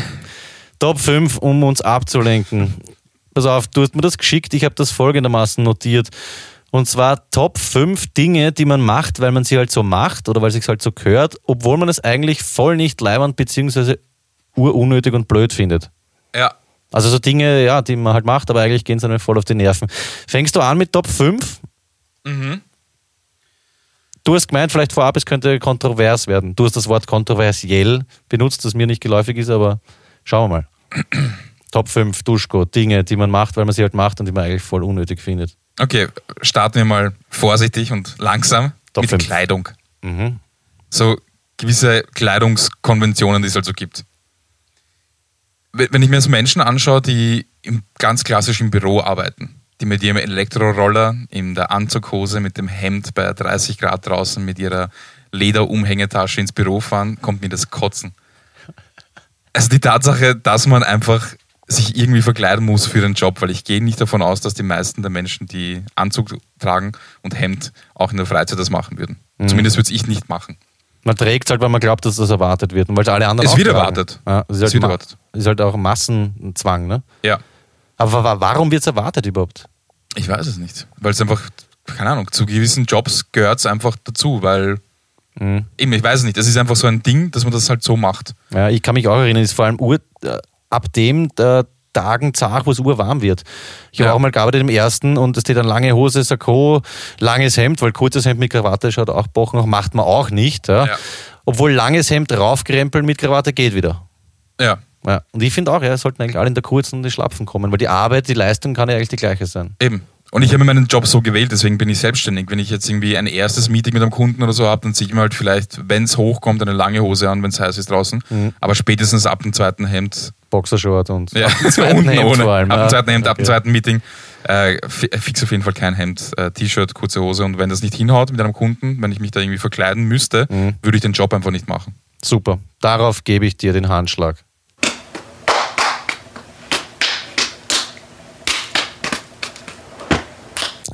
Top 5, um uns abzulenken. Pass auf, du hast mir das geschickt, ich habe das folgendermaßen notiert. Und zwar Top 5 Dinge, die man macht, weil man sie halt so macht oder weil es sich halt so gehört, obwohl man es eigentlich voll nicht leibend bzw. urunnötig und blöd findet. ja. Also so Dinge, ja, die man halt macht, aber eigentlich gehen sie einem voll auf die Nerven. Fängst du an mit Top 5? Mhm. Du hast gemeint, vielleicht vorab, es könnte kontrovers werden. Du hast das Wort kontroversiell benutzt, das mir nicht geläufig ist, aber schauen wir mal. Top 5 Duschko, Dinge, die man macht, weil man sie halt macht und die man eigentlich voll unnötig findet. Okay, starten wir mal vorsichtig und langsam Top mit fünf. Kleidung. Mhm. So gewisse Kleidungskonventionen, die es halt so gibt. Wenn ich mir so Menschen anschaue, die im ganz klassischen Büro arbeiten, die mit ihrem Elektroroller in der Anzughose mit dem Hemd bei 30 Grad draußen mit ihrer Lederumhängetasche ins Büro fahren, kommt mir das Kotzen. Also die Tatsache, dass man einfach sich irgendwie verkleiden muss für den Job, weil ich gehe nicht davon aus, dass die meisten der Menschen, die Anzug tragen und Hemd, auch in der Freizeit das machen würden. Zumindest würde ich nicht machen. Man trägt halt, weil man glaubt, dass das erwartet wird und weil es alle anderen Es auch wird tragen. erwartet. Ja, es ist, Es halt wird Ma- erwartet. ist halt auch Massenzwang, ne? Ja. Aber wa- warum wird es erwartet überhaupt? Ich weiß es nicht. Weil es einfach, keine Ahnung, zu gewissen Jobs gehört es einfach dazu, weil. Mhm. Eben, ich weiß es nicht. Es ist einfach so ein Ding, dass man das halt so macht. Ja, ich kann mich auch erinnern, es ist vor allem Ur, äh, ab dem äh, Tagen zart, wo es urwarm wird. Ich habe Ja. auch mal gearbeitet im ersten und es steht dann lange Hose, Sakko, langes Hemd, weil kurzes Hemd mit Krawatte schaut auch bochen, macht man auch nicht. Ja. Ja. Obwohl langes Hemd raufkrempeln mit Krawatte geht wieder. Ja, Ja. Und ich finde auch, ja, es sollten eigentlich alle in der kurzen und die Schlapfen kommen, weil die Arbeit, die Leistung kann ja eigentlich die gleiche sein. eben. Und ich habe meinen Job so gewählt, deswegen bin ich selbstständig. Wenn ich jetzt irgendwie ein erstes Meeting mit einem Kunden oder so habe, dann ziehe ich mir halt vielleicht, wenn es hochkommt, eine lange Hose an, wenn es heiß ist draußen. Mhm. Aber spätestens ab dem zweiten Hemd, Boxershort und ja, ab dem zweiten unten Hemd ohne, vor allem. ab dem zweiten Hemd, ab dem Okay. zweiten Meeting, äh, fi- fix auf jeden Fall kein Hemd, äh, T-Shirt, kurze Hose. Und wenn das nicht hinhaut mit einem Kunden, wenn ich mich da irgendwie verkleiden müsste, Mhm. würde ich den Job einfach nicht machen. Super. Darauf gebe ich dir den Handschlag.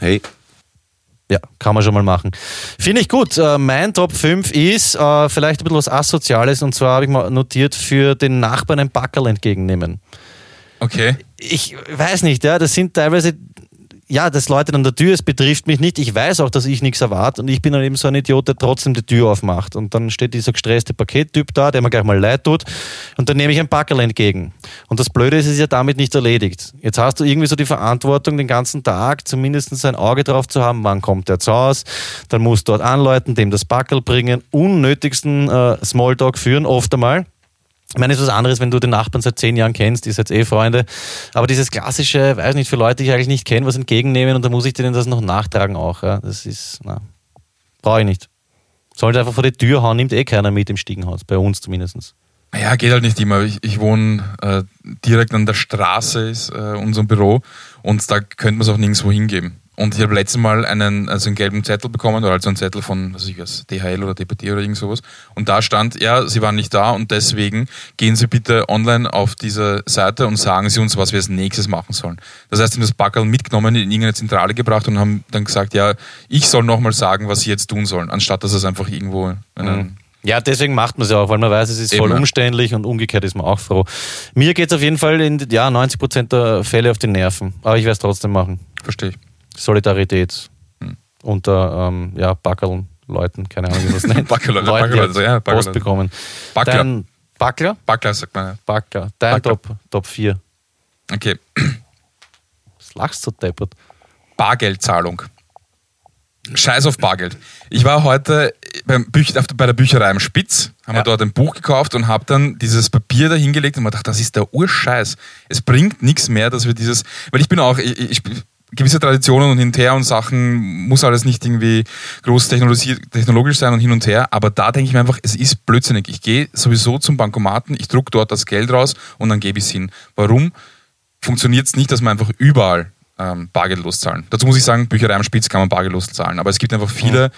Hey, Ja, kann man schon mal machen. Finde ich gut. Äh, mein Top 5 ist äh, vielleicht ein bisschen was Asoziales und zwar habe ich mal notiert für den Nachbarn ein Backerl entgegennehmen. Okay. Ich weiß nicht, ja, das sind teilweise ja, das läutet an der Tür, es betrifft mich nicht. Ich weiß auch, dass ich nichts erwarte und ich bin dann eben so ein Idiot, der trotzdem die Tür aufmacht. Und dann steht dieser gestresste Pakettyp da, der mir gleich mal leid tut und dann nehme ich ein Packerl entgegen. Und das Blöde ist, es ist ja damit nicht erledigt. Jetzt hast du irgendwie so die Verantwortung, den ganzen Tag zumindest ein Auge drauf zu haben, wann kommt der zu Hause, dann musst du dort anläuten, dem das Packerl bringen, unnötigsten äh, Smalltalk führen, oft einmal. Ich meine, es ist was anderes, wenn du den Nachbarn seit zehn Jahren kennst, ihr seid eh Freunde. Aber dieses klassische, weiß nicht, für Leute, die ich eigentlich nicht kenne, was entgegennehmen und da muss ich denen das noch nachtragen auch. Ja. Das ist, na, brauche ich nicht. Sollte einfach vor die Tür hauen, nimmt eh keiner mit im Stiegenhaus, bei uns zumindest. Ja, geht halt nicht immer. Ich, ich wohne äh, direkt an der Straße, ist äh, unser Büro und da könnte man es auch nirgendwo hingeben. Und ich habe letztes Mal einen, also einen gelben Zettel bekommen, oder also einen Zettel von, was weiß ich was, DHL oder DPT oder irgend sowas. Und da stand, ja, Sie waren nicht da und deswegen gehen Sie bitte online auf diese Seite und sagen Sie uns, was wir als nächstes machen sollen. Das heißt, sie haben das Backerl mitgenommen, in irgendeine Zentrale gebracht und haben dann gesagt, ja, ich soll nochmal sagen, was Sie jetzt tun sollen, anstatt dass es einfach irgendwo einen, ja, deswegen macht man es ja auch, weil man weiß, es ist voll Eben. umständlich und umgekehrt ist man auch froh. Mir geht es auf jeden Fall in ja, 90 Prozent der Fälle auf die Nerven. Aber ich werde es trotzdem machen. Verstehe ich. Solidarität Hm. unter ähm, ja, Backerln, Leuten, keine Ahnung, wie man es nennt. Backerl, Leuten, die Backerl, halt ja, Backerl. Post bekommen. Backler. Dein Backler? Backler sagt man. ja. Backler. Dein Backler. Top, Top 4. Okay. Was lachst du deppert? Bargeldzahlung. Scheiß auf Bargeld. Ich war heute beim Büch bei der Bücherei am Spitz, haben Ja. wir dort ein Buch gekauft und habe dann dieses Papier da hingelegt und mir gedacht, das ist der Urscheiß. Es bringt nichts mehr, dass wir dieses, weil ich bin auch, ich, ich, gewisse Traditionen und hin und her und Sachen muss alles nicht irgendwie groß technologi- technologisch sein und hin und her, aber da denke ich mir einfach, es ist blödsinnig. Ich gehe sowieso zum Bankomaten, ich druck dort das Geld raus und dann gebe ich es hin. Warum funktioniert es nicht, dass man einfach überall ähm, bargeldlos zahlen? Dazu muss ich sagen, Bücherei am Spitz kann man bargeldlos zahlen, aber es gibt einfach viele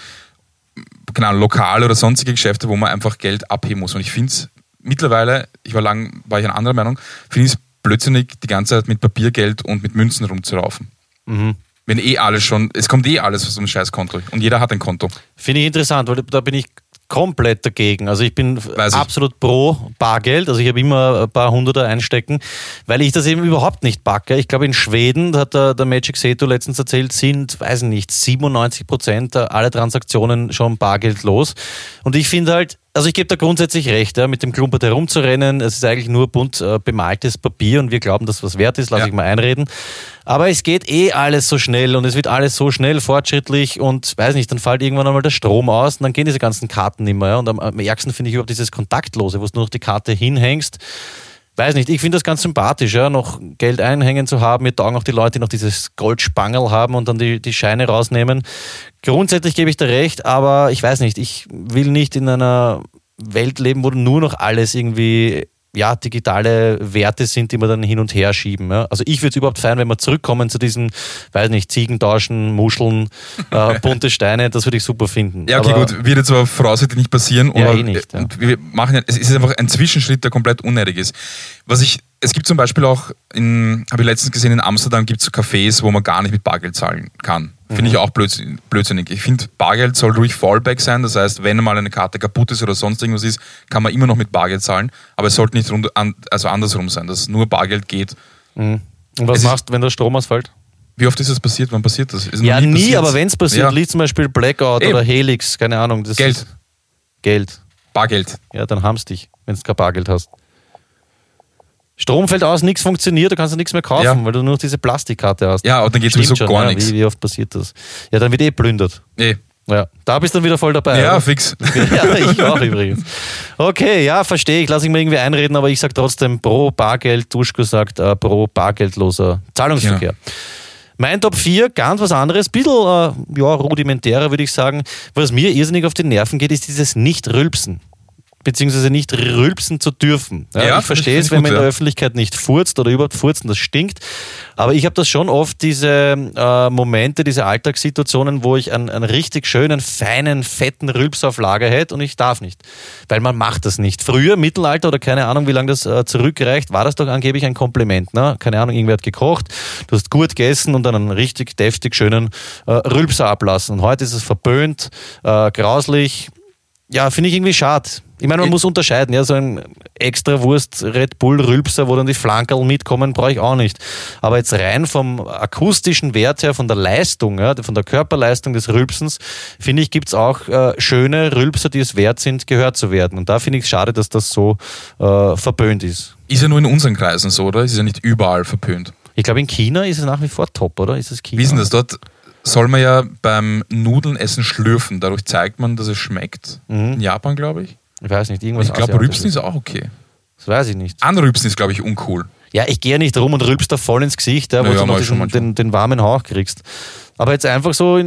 genau, lokale oder sonstige Geschäfte, wo man einfach Geld abheben muss. Und ich finde es mittlerweile, ich war lang, war ich einer anderen Meinung, finde ich es blödsinnig, die ganze Zeit mit Papiergeld und mit Münzen rumzuraufen. Mhm. Wenn eh alles schon, es kommt eh alles aus einem Scheißkonto und jeder hat ein Konto. Finde ich interessant, weil da bin ich komplett dagegen. Also ich bin Weiß ich. absolut pro Bargeld. Also ich habe immer ein paar Hunderter einstecken, weil ich das eben überhaupt nicht backe. Ich glaube in Schweden, hat der, der Magic Seto letztens erzählt, sind, weiß ich nicht, 97 Prozent aller Transaktionen schon bargeldlos. Und ich finde halt, also ich gebe da grundsätzlich recht, ja, mit dem Klumpert herumzurennen. Es ist eigentlich nur bunt äh, bemaltes Papier und wir glauben, dass was wert ist, lasse Ja. ich mal einreden. Aber es geht eh alles so schnell und es wird alles so schnell fortschrittlich und weiß nicht, dann fällt irgendwann einmal der Strom aus und dann gehen diese ganzen Karten nicht mehr. Ja. Und am, am ärgsten finde ich überhaupt dieses Kontaktlose, wo du nur noch die Karte hinhängst. Weiß nicht, ich finde das ganz sympathisch, ja, noch Geld einhängen zu haben. Mir taugen auch die Leute, die noch dieses Goldspangel haben und dann die, die Scheine rausnehmen. Grundsätzlich gebe ich da recht, aber ich weiß nicht, ich will nicht in einer Welt leben, wo nur noch alles irgendwie ja, digitale Werte sind, die wir dann hin und her schieben. Ja. Also ich würde es überhaupt feiern, wenn wir zurückkommen zu diesen, weiß nicht, Ziegentauschen, Muscheln, äh, bunte Steine, das würde ich super finden. Ja, okay, Aber- gut, wird jetzt aber voraussichtlich nicht passieren. Ja, eh nicht, ja. Und wir machen ja, es ist einfach ein Zwischenschritt, der komplett unnötig ist. Was ich, es gibt zum Beispiel auch, habe ich letztens gesehen, in Amsterdam gibt es so Cafés, wo man gar nicht mit Bargeld zahlen kann. Finde Mhm. ich auch blödsinn- blödsinnig. Ich finde, Bargeld soll ruhig Fallback sein. Das heißt, wenn mal eine Karte kaputt ist oder sonst irgendwas ist, kann man immer noch mit Bargeld zahlen. Aber es sollte nicht rund, also andersrum sein, dass nur Bargeld geht. Mhm. Und was Es machst du, wenn der Strom ausfällt? Wie oft ist das passiert? Wann passiert das? Ja, nie, passiert. aber wenn es passiert, Ja. liegt zum Beispiel Blackout Eben. oder Helix, keine Ahnung. Das Geld. Ist Geld. Bargeld. Ja, dann hamst dich, wenn du kein Bargeld hast. Strom fällt aus, nichts funktioniert, du kannst ja nichts mehr kaufen, Ja. weil du nur noch diese Plastikkarte hast. Ja, und dann geht sowieso schon, gar ja, nichts. Wie, wie oft passiert das? Ja, dann wird eh plündert. Eh. Ja, da bist du dann wieder voll dabei. Ja, oder? fix. ja, ich auch übrigens. Okay, ja, verstehe ich. Lass ich mir irgendwie einreden, aber ich sage trotzdem pro Bargeld. Duschko sagt äh, pro bargeldloser Zahlungsverkehr. Mein Top 4, ganz was anderes, bisschen äh, ja, rudimentärer würde ich sagen. Was mir irrsinnig auf die Nerven geht, ist dieses Nicht-Rülpsen. Beziehungsweise nicht rülpsen zu dürfen. Ja, Ja, ich verstehe es, wenn man gut, in der. Öffentlichkeit nicht furzt oder überhaupt furzen, das stinkt. Aber ich habe das schon oft, diese äh, Momente, diese Alltagssituationen, wo ich einen, einen richtig schönen, feinen, fetten Rülps auf Lager hätte und ich darf nicht. Weil man macht das nicht. Früher, Mittelalter oder keine Ahnung, wie lange das äh, zurückreicht, war das doch angeblich ein Kompliment. Ne? Keine Ahnung, irgendwer hat gekocht, du hast gut gegessen und dann einen richtig deftig schönen äh, Rülpser ablassen. Und heute ist es verböhnt, äh, grauslich. Ja, finde ich irgendwie schade. Ich meine, man Ich- muss unterscheiden. Ja, so ein extra Wurst Red Bull Rülpser, wo dann die Flankerl mitkommen, brauche ich auch nicht. Aber jetzt rein vom akustischen Wert her, von der Leistung, ja, von der Körperleistung des Rülpsens, finde ich, gibt es auch äh, schöne Rülpser, die es wert sind, gehört zu werden. Und da finde ich es schade, dass das so äh, verböhnt ist. Ist ja nur in unseren Kreisen so, oder? Ist ja nicht überall verpönt. Ich glaube, in China ist es nach wie vor top, oder? Ist es China? Denn das? Dort soll man ja beim Nudeln essen schlürfen. Dadurch zeigt man, dass es schmeckt. In Japan, glaube ich. Ich weiß nicht, irgendwas Ich glaube. Rübsen ist auch okay. Das weiß ich nicht. Anrübsen ist, glaube ich, uncool. Ja, ich gehe nicht rum und rülpst da voll ins Gesicht, ja, wo Naja, du noch diesen, den, den warmen Hauch kriegst. Aber jetzt einfach so,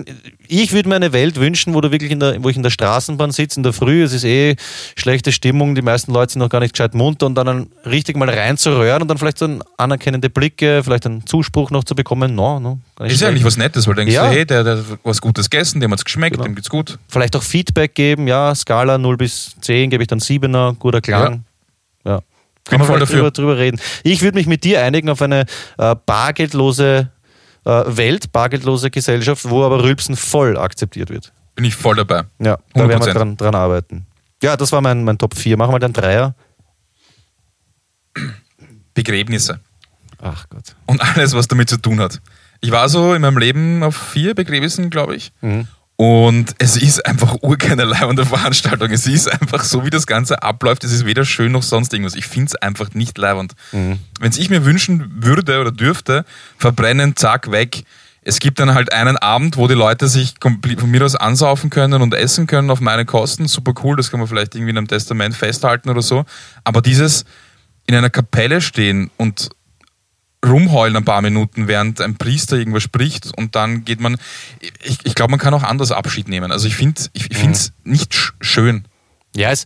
ich würde mir eine Welt wünschen, wo du wirklich in der, wo ich in der Straßenbahn sitze, in der Früh, es ist eh schlechte Stimmung, die meisten Leute sind noch gar nicht gescheit munter und dann richtig mal reinzuröhren und dann vielleicht so ein anerkennende Blicke, vielleicht einen Zuspruch noch zu bekommen, no, no. Ist ja eigentlich was Nettes, weil du denkst, Ja. du, hey, der, der hat was Gutes gegessen, dem hat es geschmeckt, Genau. dem geht's gut. Vielleicht auch Feedback geben, ja, Skala 0 bis 10 gebe ich dann 7er, guter Klang. Ja. Kann Bin man voll dafür. drüber, drüber reden. Ich würde mich mit dir einigen auf eine äh, bargeldlose Welt, bargeldlose Gesellschaft, wo aber Rülpsen voll akzeptiert wird. Bin ich voll dabei. Ja, da werden wir 100%. dran, dran arbeiten. Ja, das war mein, mein Top 4. Machen wir dann Dreier. Begräbnisse Ach Gott. und alles, was damit zu tun hat. Ich war so in meinem Leben auf vier Begräbnissen, glaube ich. Mhm. Und es ist einfach urkeine leibende Veranstaltung. Es ist einfach so, wie das Ganze abläuft. Es ist weder schön noch sonst irgendwas. Ich finde es einfach nicht leibend. Mhm. Wenn es ich mir wünschen würde oder dürfte, verbrennen, zack, weg. Es gibt dann halt einen Abend, wo die Leute sich von mir aus ansaufen können und essen können auf meine Kosten. Super cool, das kann man vielleicht irgendwie in einem Testament festhalten oder so. Aber dieses in einer Kapelle stehen und rumheulen ein paar Minuten, während ein Priester irgendwas spricht und dann geht man. Ich, ich glaube, man kann auch anders Abschied nehmen. Also ich finde ich, ich es nicht sch schön. Ja, es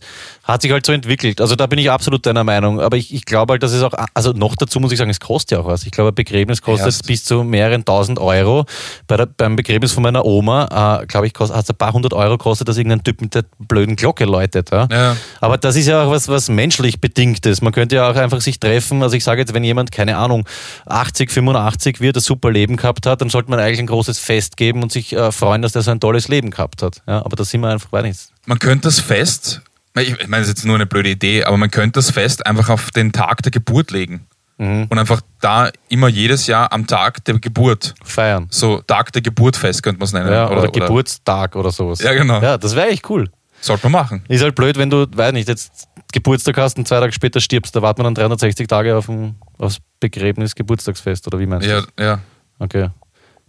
hat sich halt so entwickelt. Also da bin ich absolut deiner Meinung. Aber ich, ich glaube halt, dass es auch, also noch dazu muss ich sagen, es kostet ja auch was. Ich glaube, ein Begräbnis kostet Erst. bis zu mehreren tausend Euro. Bei der, beim Begräbnis von meiner Oma, äh, glaube ich, kostet, hat es ein paar hundert Euro kostet, dass irgendein Typ mit der blöden Glocke läutet. Ja? Ja. Aber das ist ja auch was, was menschlich bedingtes. Man könnte ja auch einfach sich treffen. Also ich sage jetzt, wenn jemand, keine Ahnung, 80, 85 wird, ein super Leben gehabt hat, dann sollte man eigentlich ein großes Fest geben und sich äh, freuen, dass der so ein tolles Leben gehabt hat. Ja? Aber da sind wir einfach, weiß nicht. Man könnte das Fest, ich meine, das ist jetzt nur eine blöde Idee, aber man könnte das Fest einfach auf den Tag der Geburt legen. Mhm. Und einfach da immer jedes Jahr am Tag der Geburt, Feiern. so Tag der Geburt fest könnte man es nennen. Ja, oder, Geburtstag oder sowas. Ja, genau. Ja, das wäre echt cool. Sollte man machen. Ist halt blöd, wenn du, weiß nicht, jetzt Geburtstag hast und zwei Tage später stirbst. Da wartet man dann 360 Tage auf ein, aufs Begräbnis, Geburtstagsfest oder wie meinst du? Ja, ja, Okay.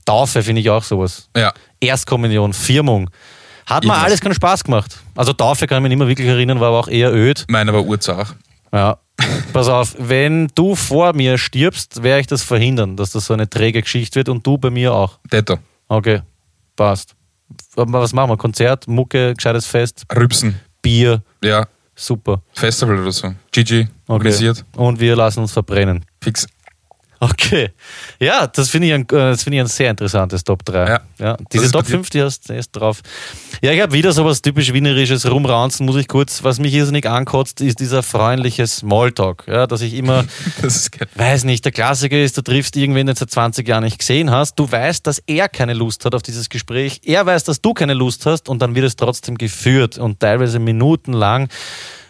Taufe finde ich auch sowas. ja. Erstkommunion, Firmung. Hat mir alles keinen Spaß gemacht. Also Taufe kann ich mich nicht mehr wirklich erinnern, war aber auch eher öd. Meine war Urzach. Ja. Pass auf, wenn du vor mir stirbst, werde ich das verhindern, dass das so eine träge Geschichte wird und du bei mir auch. Detto. Okay, passt. Aber was machen wir? Konzert, Mucke, gescheites Fest, Rübsen. Bier, Ja. super. Festival oder so. Gigi. Okay. Organisiert. Und wir lassen uns verbrennen. Fix. Okay. Ja, das finde ich, ein, äh, das finde ich ein sehr interessantes Top 3. Ja. Ja, diese Top dir- 5, die hast du erst drauf. Ja, ich habe wieder sowas typisch Wienerisches rumraunzen, muss ich kurz. Was mich irrsinnig ankotzt, ist dieser freundliche Smalltalk. Ja, dass ich immer, Das weiß nicht, der Klassiker ist, du triffst irgendwen, den du seit 20 Jahren nicht gesehen hast. Du weißt, dass er keine Lust hat auf dieses Gespräch. Er weiß, dass du keine Lust hast und dann wird es trotzdem geführt und teilweise minutenlang.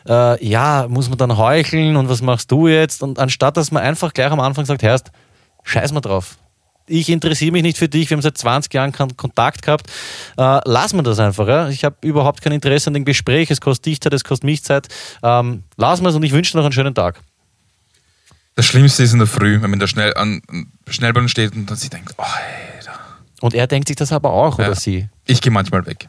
Äh, ja, muss man dann heucheln und was machst du jetzt? Und anstatt, dass man einfach gleich am Anfang sagt, Herrst, scheiß mal drauf. Ich interessiere mich nicht für dich, wir haben seit 20 Jahren keinen Kontakt gehabt. Äh, lass mir das einfach. Ja? Ich habe überhaupt kein Interesse an dem Gespräch. Es kostet dich Zeit, es kostet mich Zeit. Ähm, lass mir es und ich wünsche dir noch einen schönen Tag. Das Schlimmste ist in der Früh, wenn man da schnell an an Schnellbahn steht und dann sich denkt, oh, Alter. Und er denkt sich das aber auch, Ja. oder sie. Ich gehe manchmal weg.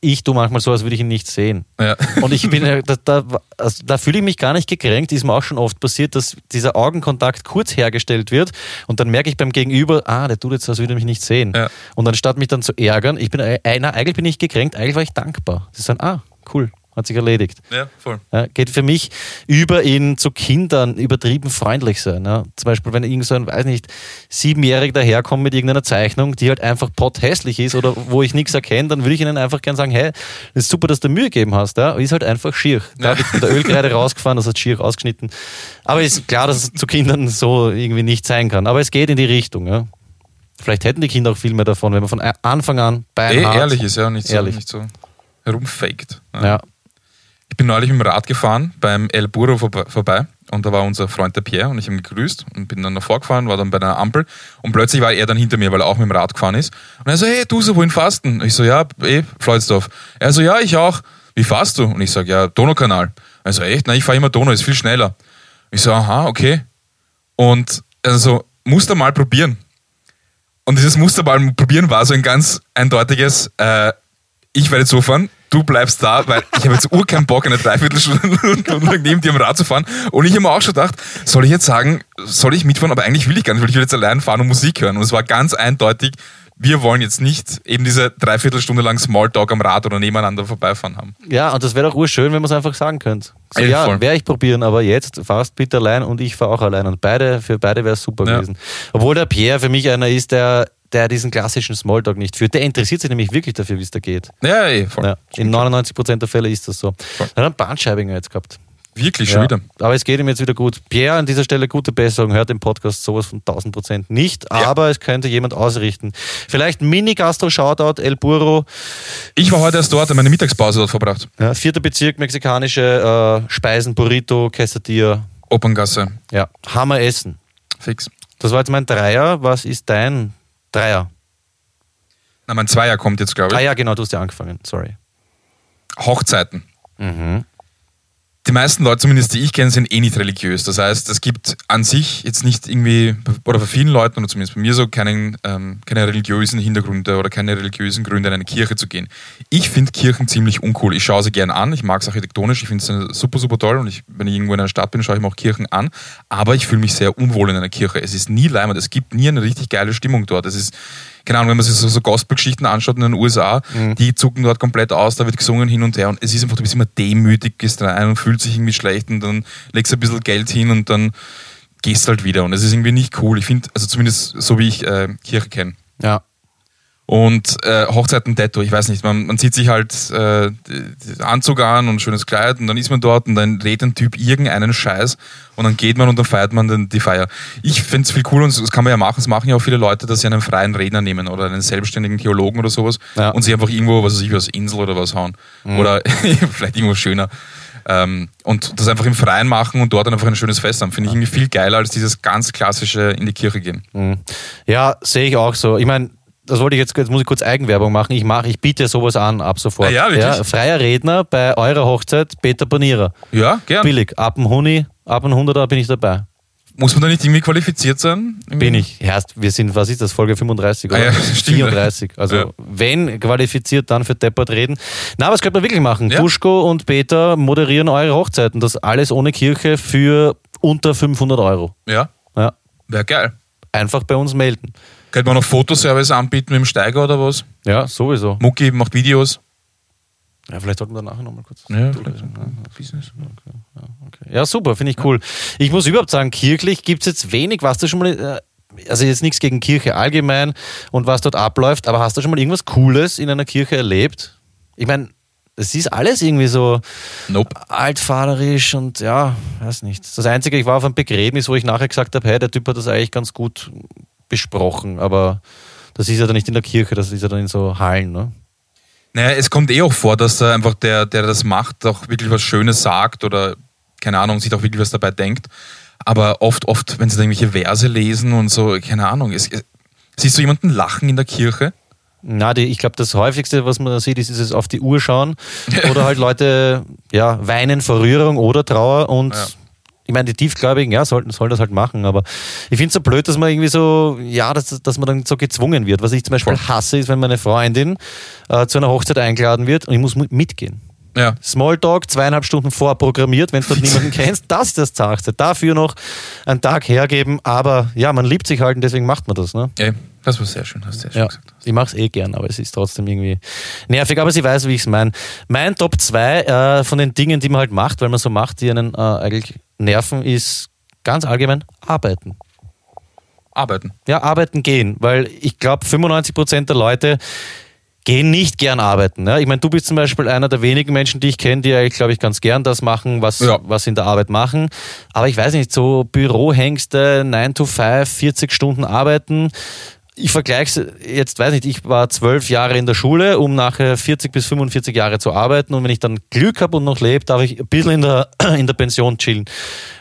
Ich tue manchmal so, als würde ich ihn nicht sehen. Ja. Und ich bin, da, da, also da fühle ich mich gar nicht gekränkt, ist mir auch schon oft passiert, dass dieser Augenkontakt kurz hergestellt wird und dann merke ich beim Gegenüber, ah, der tut jetzt so, als würde er mich nicht sehen. Ja. Und anstatt mich dann zu ärgern, ich bin, äh, na, eigentlich bin ich gekränkt, eigentlich war ich dankbar. Sie sagen, ah, cool, hat sich erledigt. Ja, voll. Ja, geht für mich über in zu Kindern übertrieben freundlich sein. Ja. Zum Beispiel, wenn irgend so ein, weiß nicht, Siebenjähriger daherkommt mit irgendeiner Zeichnung, die halt einfach potthässlich ist oder wo ich nichts erkenne, dann würde ich ihnen einfach gern sagen, hey, das ist super, dass du Mühe gegeben hast. Ja. Ist halt einfach schier. Da habe ich mit der Ölkreide rausgefahren, das hat schier ausgeschnitten. Aber ist klar, dass es zu Kindern so irgendwie nicht sein kann. Aber es geht in die Richtung. Ja. Vielleicht hätten die Kinder auch viel mehr davon, wenn man von Anfang an bei Eh, ehrlich ist, ja, nicht so, Ehrlich. nicht so herumfaked. Ja. Ich bin neulich mit dem Rad gefahren beim El Burro vorbe- vorbei und da war unser Freund der Pierre und ich habe ihn gegrüßt und bin dann davor gefahren, war dann bei einer Ampel und plötzlich war er dann hinter mir, weil er auch mit dem Rad gefahren ist. Und er so, hey, du so, wohin denn? Ich so, ja, eh, Floydsdorf. Er so, ja, ich auch. Wie fährst du? Und ich sage, ja, Donaukanal. Er so, echt? Nein, ich fahre immer Donau, ist viel schneller. Ich so, aha, okay. Und also, musst du mal probieren. Und dieses Musterball probieren war so ein ganz eindeutiges, äh, ich werde jetzt so fahren, du bleibst da, weil ich habe jetzt ur keinen Bock, eine Dreiviertelstunde lang neben dir am Rad zu fahren. Und ich habe mir auch schon gedacht, soll ich jetzt sagen, soll ich mitfahren? Aber eigentlich will ich gar nicht, weil ich will jetzt allein fahren und Musik hören. Und es war ganz eindeutig, wir wollen jetzt nicht eben diese Dreiviertelstunde lang Smalltalk am Rad oder nebeneinander vorbeifahren haben. Ja, und das wäre doch urschön, wenn man es einfach sagen könnte. So, Ey, ja, werde ich probieren, aber jetzt fahrst bitte allein und ich fahre auch allein. Und beide, für beide wäre es super Ja. gewesen. Obwohl der Pierre für mich einer ist, der, der diesen klassischen Smalltalk nicht führt. Der interessiert sich nämlich wirklich dafür, wie es da geht. Ja, eh, voll. Ja, in 99% der Fälle ist das so. Voll. Er hat einen Bandscheibinger jetzt gehabt. Wirklich schon Ja. wieder. Aber es geht ihm jetzt wieder gut. Pierre, an dieser Stelle gute Besserung. Hört den Podcast sowas von 1000 Prozent nicht, Ja. aber es könnte jemand ausrichten. Vielleicht Mini-Gastro-Shoutout, El Burro. Ich war heute erst dort, habe meine Mittagspause dort verbracht. Ja, vierter Bezirk, mexikanische äh, Speisen, Burrito, Quesadilla. Operngasse. Ja, Hammer essen. Fix. Das war jetzt mein Dreier. Was ist dein Dreier? Na, mein Zweier kommt jetzt, glaube Ah ich. ja, genau, du hast ja angefangen. Sorry. Hochzeiten. Mhm. Die meisten Leute, zumindest die ich kenne, sind eh nicht religiös. Das heißt, es gibt an sich jetzt nicht irgendwie, oder bei vielen Leuten, oder zumindest bei mir so, keinen, ähm, keine religiösen Hintergründe oder keine religiösen Gründe, in eine Kirche zu gehen. Ich finde Kirchen ziemlich uncool. Ich schaue sie gern an, ich mag es architektonisch, ich finde es super, super toll und ich, wenn ich irgendwo in einer Stadt bin, schaue ich mir auch Kirchen an. Aber ich fühle mich sehr unwohl in einer Kirche. Es ist nie leimend, es gibt nie eine richtig geile Stimmung dort. Es ist, keine Ahnung, wenn man sich so, so Gospel-Geschichten anschaut in den USA, die zucken dort komplett aus, da wird gesungen hin und her und es ist einfach, du bist immer demütig, gehst rein und fühlst dich irgendwie schlecht und dann legst du ein bisschen Geld hin und dann gehst halt wieder und es ist irgendwie nicht cool. Ich finde, also zumindest so wie ich äh, Kirche kenne. Ja. Und äh, Hochzeiten Detto, ich weiß nicht, man, man zieht sich halt äh, Anzug an und schönes Kleid und dann ist man dort und dann redet ein Typ irgendeinen Scheiß und dann geht man und dann feiert man den, die Feier. Ich finde es viel cooler und das kann man ja machen, das machen ja auch viele Leute, dass sie einen freien Redner nehmen oder einen selbstständigen Theologen oder sowas Ja. und sie einfach irgendwo, was weiß ich, was Insel oder was hauen. Oder vielleicht irgendwo schöner. Ähm, und das einfach im Freien machen und dort dann einfach ein schönes Fest haben. Finde ich irgendwie viel geiler als dieses ganz klassische in die Kirche gehen. Mhm. Ja, sehe ich auch so. Ich meine, das wollte ich jetzt, jetzt muss ich kurz Eigenwerbung machen. Ich mache, ich biete sowas an ab sofort. Ah ja, wirklich? freier Redner bei eurer Hochzeit, Peter Panierer. Ja, gern. Billig. Ab dem Huni, ab dem 100er bin ich dabei. Muss man da nicht irgendwie qualifiziert sein? Bin ich. Erst, wir sind, was ist das, Folge 35 oder Ah ja, stimmt. 34. Also Ja. wenn qualifiziert, dann für Deppert reden. Na, das könnte man wirklich machen. Ja. Duschko und Peter moderieren eure Hochzeiten. Das alles ohne Kirche für unter 500 Euro. Ja, Ja. wäre geil. Einfach bei uns melden. Könnte man noch Fotoservice anbieten mit dem Steiger oder was? Ja, sowieso. Mucki macht Videos. Ja, vielleicht sollten wir nachher nochmal kurz Ja, durchlesen. Ja, super, finde ich cool. Ich muss überhaupt sagen, kirchlich gibt es jetzt wenig. Warst du schon mal, äh, also jetzt nichts gegen Kirche allgemein und was dort abläuft, aber hast du schon mal irgendwas Cooles in einer Kirche erlebt? Ich meine, es ist alles irgendwie so Nope. altvaterisch und ja, weiß nicht. Das Einzige, ich war auf einem Begräbnis, wo ich nachher gesagt habe, hey, der Typ hat das eigentlich ganz gut besprochen, aber das ist ja dann nicht in der Kirche, das ist ja dann in so Hallen, ne? Naja, es kommt eh auch vor, dass da einfach der, der das macht, auch wirklich was Schönes sagt oder, keine Ahnung, sich auch wirklich was dabei denkt. Aber oft, oft, wenn sie da irgendwelche Verse lesen und so, keine Ahnung, es, es, siehst du jemanden lachen in der Kirche? Na, die, ich glaube, das häufigste, was man da sieht, ist dieses auf die Uhr schauen oder halt Leute ja, weinen vor Rührung oder Trauer und Ja. Ich meine, die Tiefgläubigen, ja, sollten, sollen das halt machen, aber ich finde es so blöd, dass man irgendwie so, ja, dass, dass man dann so gezwungen wird. Was ich zum Beispiel hasse, ist, wenn meine Freundin äh, zu einer Hochzeit eingeladen wird und ich muss mit- mitgehen. Ja. Smalltalk, zweieinhalb Stunden vorprogrammiert, wenn du dort niemanden kennst, das ist das Zachste. Dafür noch einen Tag hergeben, aber ja, man liebt sich halt und deswegen macht man das. Ne? Ey, Das war sehr schön, hast du sehr schön Ja, gesagt. ich mache es eh gern, aber es ist trotzdem irgendwie nervig. Aber sie weiß, wie ich es meine. Mein Top 2 äh, von den Dingen, die man halt macht, weil man so macht, die einen äh, eigentlich nerven, ist ganz allgemein arbeiten. Arbeiten. Ja, arbeiten gehen, weil ich glaube, 95% der Leute gehen nicht gern arbeiten. Ja? Ich meine, du bist zum Beispiel einer der wenigen Menschen, die ich kenne, die eigentlich, glaube ich, ganz gern das machen, was, Ja. was sie in der Arbeit machen. Aber ich weiß nicht, so Bürohengste, 9 to 5, 40 Stunden arbeiten. Ich vergleiche es jetzt, weiß nicht, ich war zwölf Jahre in der Schule, um nachher 40 bis 45 Jahre zu arbeiten. Und wenn ich dann Glück habe und noch lebe, darf ich ein bisschen in der, in der Pension chillen.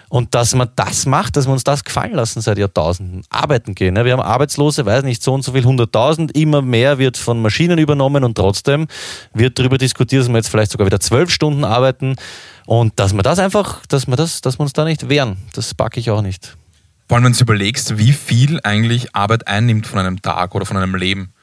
Und dass man das macht, dass wir uns das gefallen lassen seit Jahrtausenden. Arbeiten gehen. ne? Wir haben Arbeitslose, weiß nicht, so und so viel, 100.000. Immer mehr wird von Maschinen übernommen und trotzdem wird darüber diskutiert, dass wir jetzt vielleicht sogar wieder zwölf Stunden arbeiten. Und dass wir das einfach, dass wir das, dass wir uns da nicht wehren. Das packe ich auch nicht. Vor allem, wenn du überlegst, wie viel eigentlich Arbeit einnimmt von einem Tag oder von einem Leben.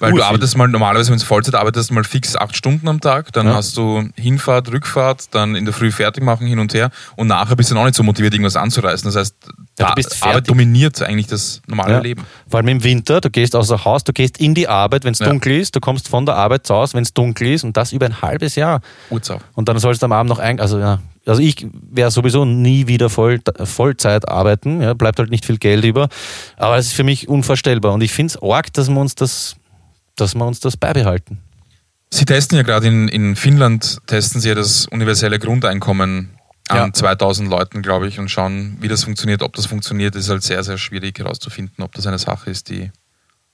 Weil du Urviel. arbeitest mal normalerweise, wenn du Vollzeit arbeitest, mal fix acht Stunden am Tag, dann Ja. hast du Hinfahrt, Rückfahrt, dann in der Früh fertig machen, hin und her und nachher bist du noch nicht so motiviert, irgendwas anzureißen. Das heißt, Ja, du Arbeit dominiert eigentlich das normale Ja. Leben. Vor allem im Winter, du gehst außer Haus, du gehst in die Arbeit, wenn es dunkel ist, du kommst von der Arbeit zu Hause, wenn es dunkel ist und das über ein halbes Jahr. Urzau. Und dann sollst du am Abend noch ein, also ja, also ich werde sowieso nie wieder voll, Vollzeit arbeiten, ja, bleibt halt nicht viel Geld über, aber es ist für mich unvorstellbar und ich finde es arg, dass wir uns das, dass wir uns das beibehalten. Sie testen ja gerade in, in Finnland, testen sie ja das universelle Grundeinkommen an Ja. 2000 Leuten, glaube ich, und schauen, wie das funktioniert. Ob das funktioniert, ist halt sehr, sehr schwierig herauszufinden, ob das eine Sache ist, die.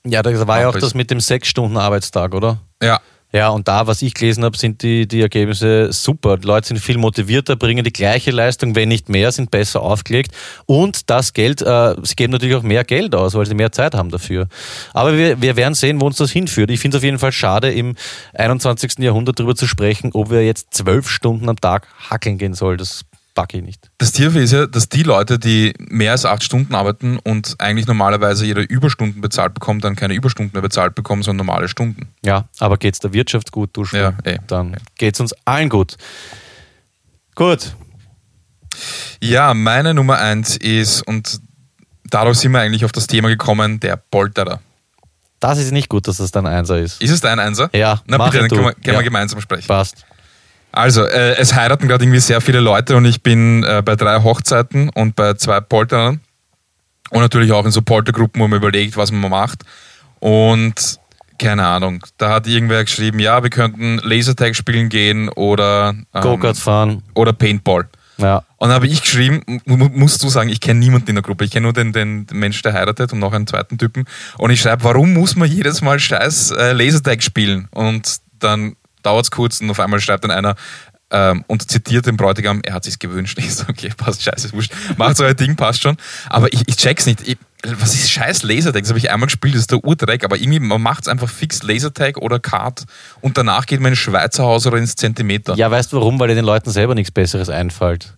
Ja, da war ja auch Aber das mit dem sechs Stunden Arbeitstag, oder? Ja, Ja, und da, was ich gelesen habe, sind die, die Ergebnisse super. Die Leute sind viel motivierter, bringen die gleiche Leistung, wenn nicht mehr, sind besser aufgelegt. Und das Geld, äh, sie geben natürlich auch mehr Geld aus, weil sie mehr Zeit haben dafür. Aber wir, wir werden sehen, wo uns das hinführt. Ich finde es auf jeden Fall schade, im 21. Jahrhundert darüber zu sprechen, ob wir jetzt zwölf Stunden am Tag hackeln gehen soll. Das packe ich nicht. Das Tiefe ist ja, dass die Leute, die mehr als acht Stunden arbeiten und eigentlich normalerweise ihre Überstunden bezahlt bekommen, dann keine Überstunden mehr bezahlt bekommen, sondern normale Stunden. Ja, aber geht's der Wirtschaft gut, du Ja, eh. dann geht's uns allen gut. Gut. Ja, meine Nummer eins ist, und darauf sind wir eigentlich auf das Thema gekommen, der Polterer. Das ist nicht gut, dass das dann Einser ist. Ist es dein Einser? Ja, Na mach bitte, dann können wir, können Ja. wir gemeinsam sprechen. Passt. Also, äh, es heiraten gerade irgendwie sehr viele Leute und ich bin äh, bei drei Hochzeiten und bei zwei Polterern und natürlich auch in so Poltergruppen, wo man überlegt, was man macht. Und keine Ahnung, da hat irgendwer geschrieben, ja, wir könnten Lasertag spielen gehen oder, ähm, Go-Kart fahren. oder Paintball. Ja. Und dann habe ich geschrieben, mu- mu- musst du sagen, ich kenne niemanden in der Gruppe. Ich kenne nur den, den, den Mensch, der heiratet und noch einen zweiten Typen. Und ich schreibe, warum muss man jedes Mal scheiß äh, Lasertag spielen? Und dann dauert es kurz und auf einmal schreibt dann einer ähm, und zitiert den Bräutigam, er hat sich's gewünscht. Ich so, okay, passt, scheiße, wurscht. Macht so ein Ding, passt schon. Aber ich, ich check's nicht. Ich, was ist scheiß Lasertag? Das habe ich einmal gespielt, das ist der Urdreck. Aber irgendwie, man macht's einfach fix Lasertag oder Kart und danach geht man ins Schweizer Haus oder ins Zentimeter. Ja, weißt du warum? Weil den Leuten selber nichts Besseres einfällt.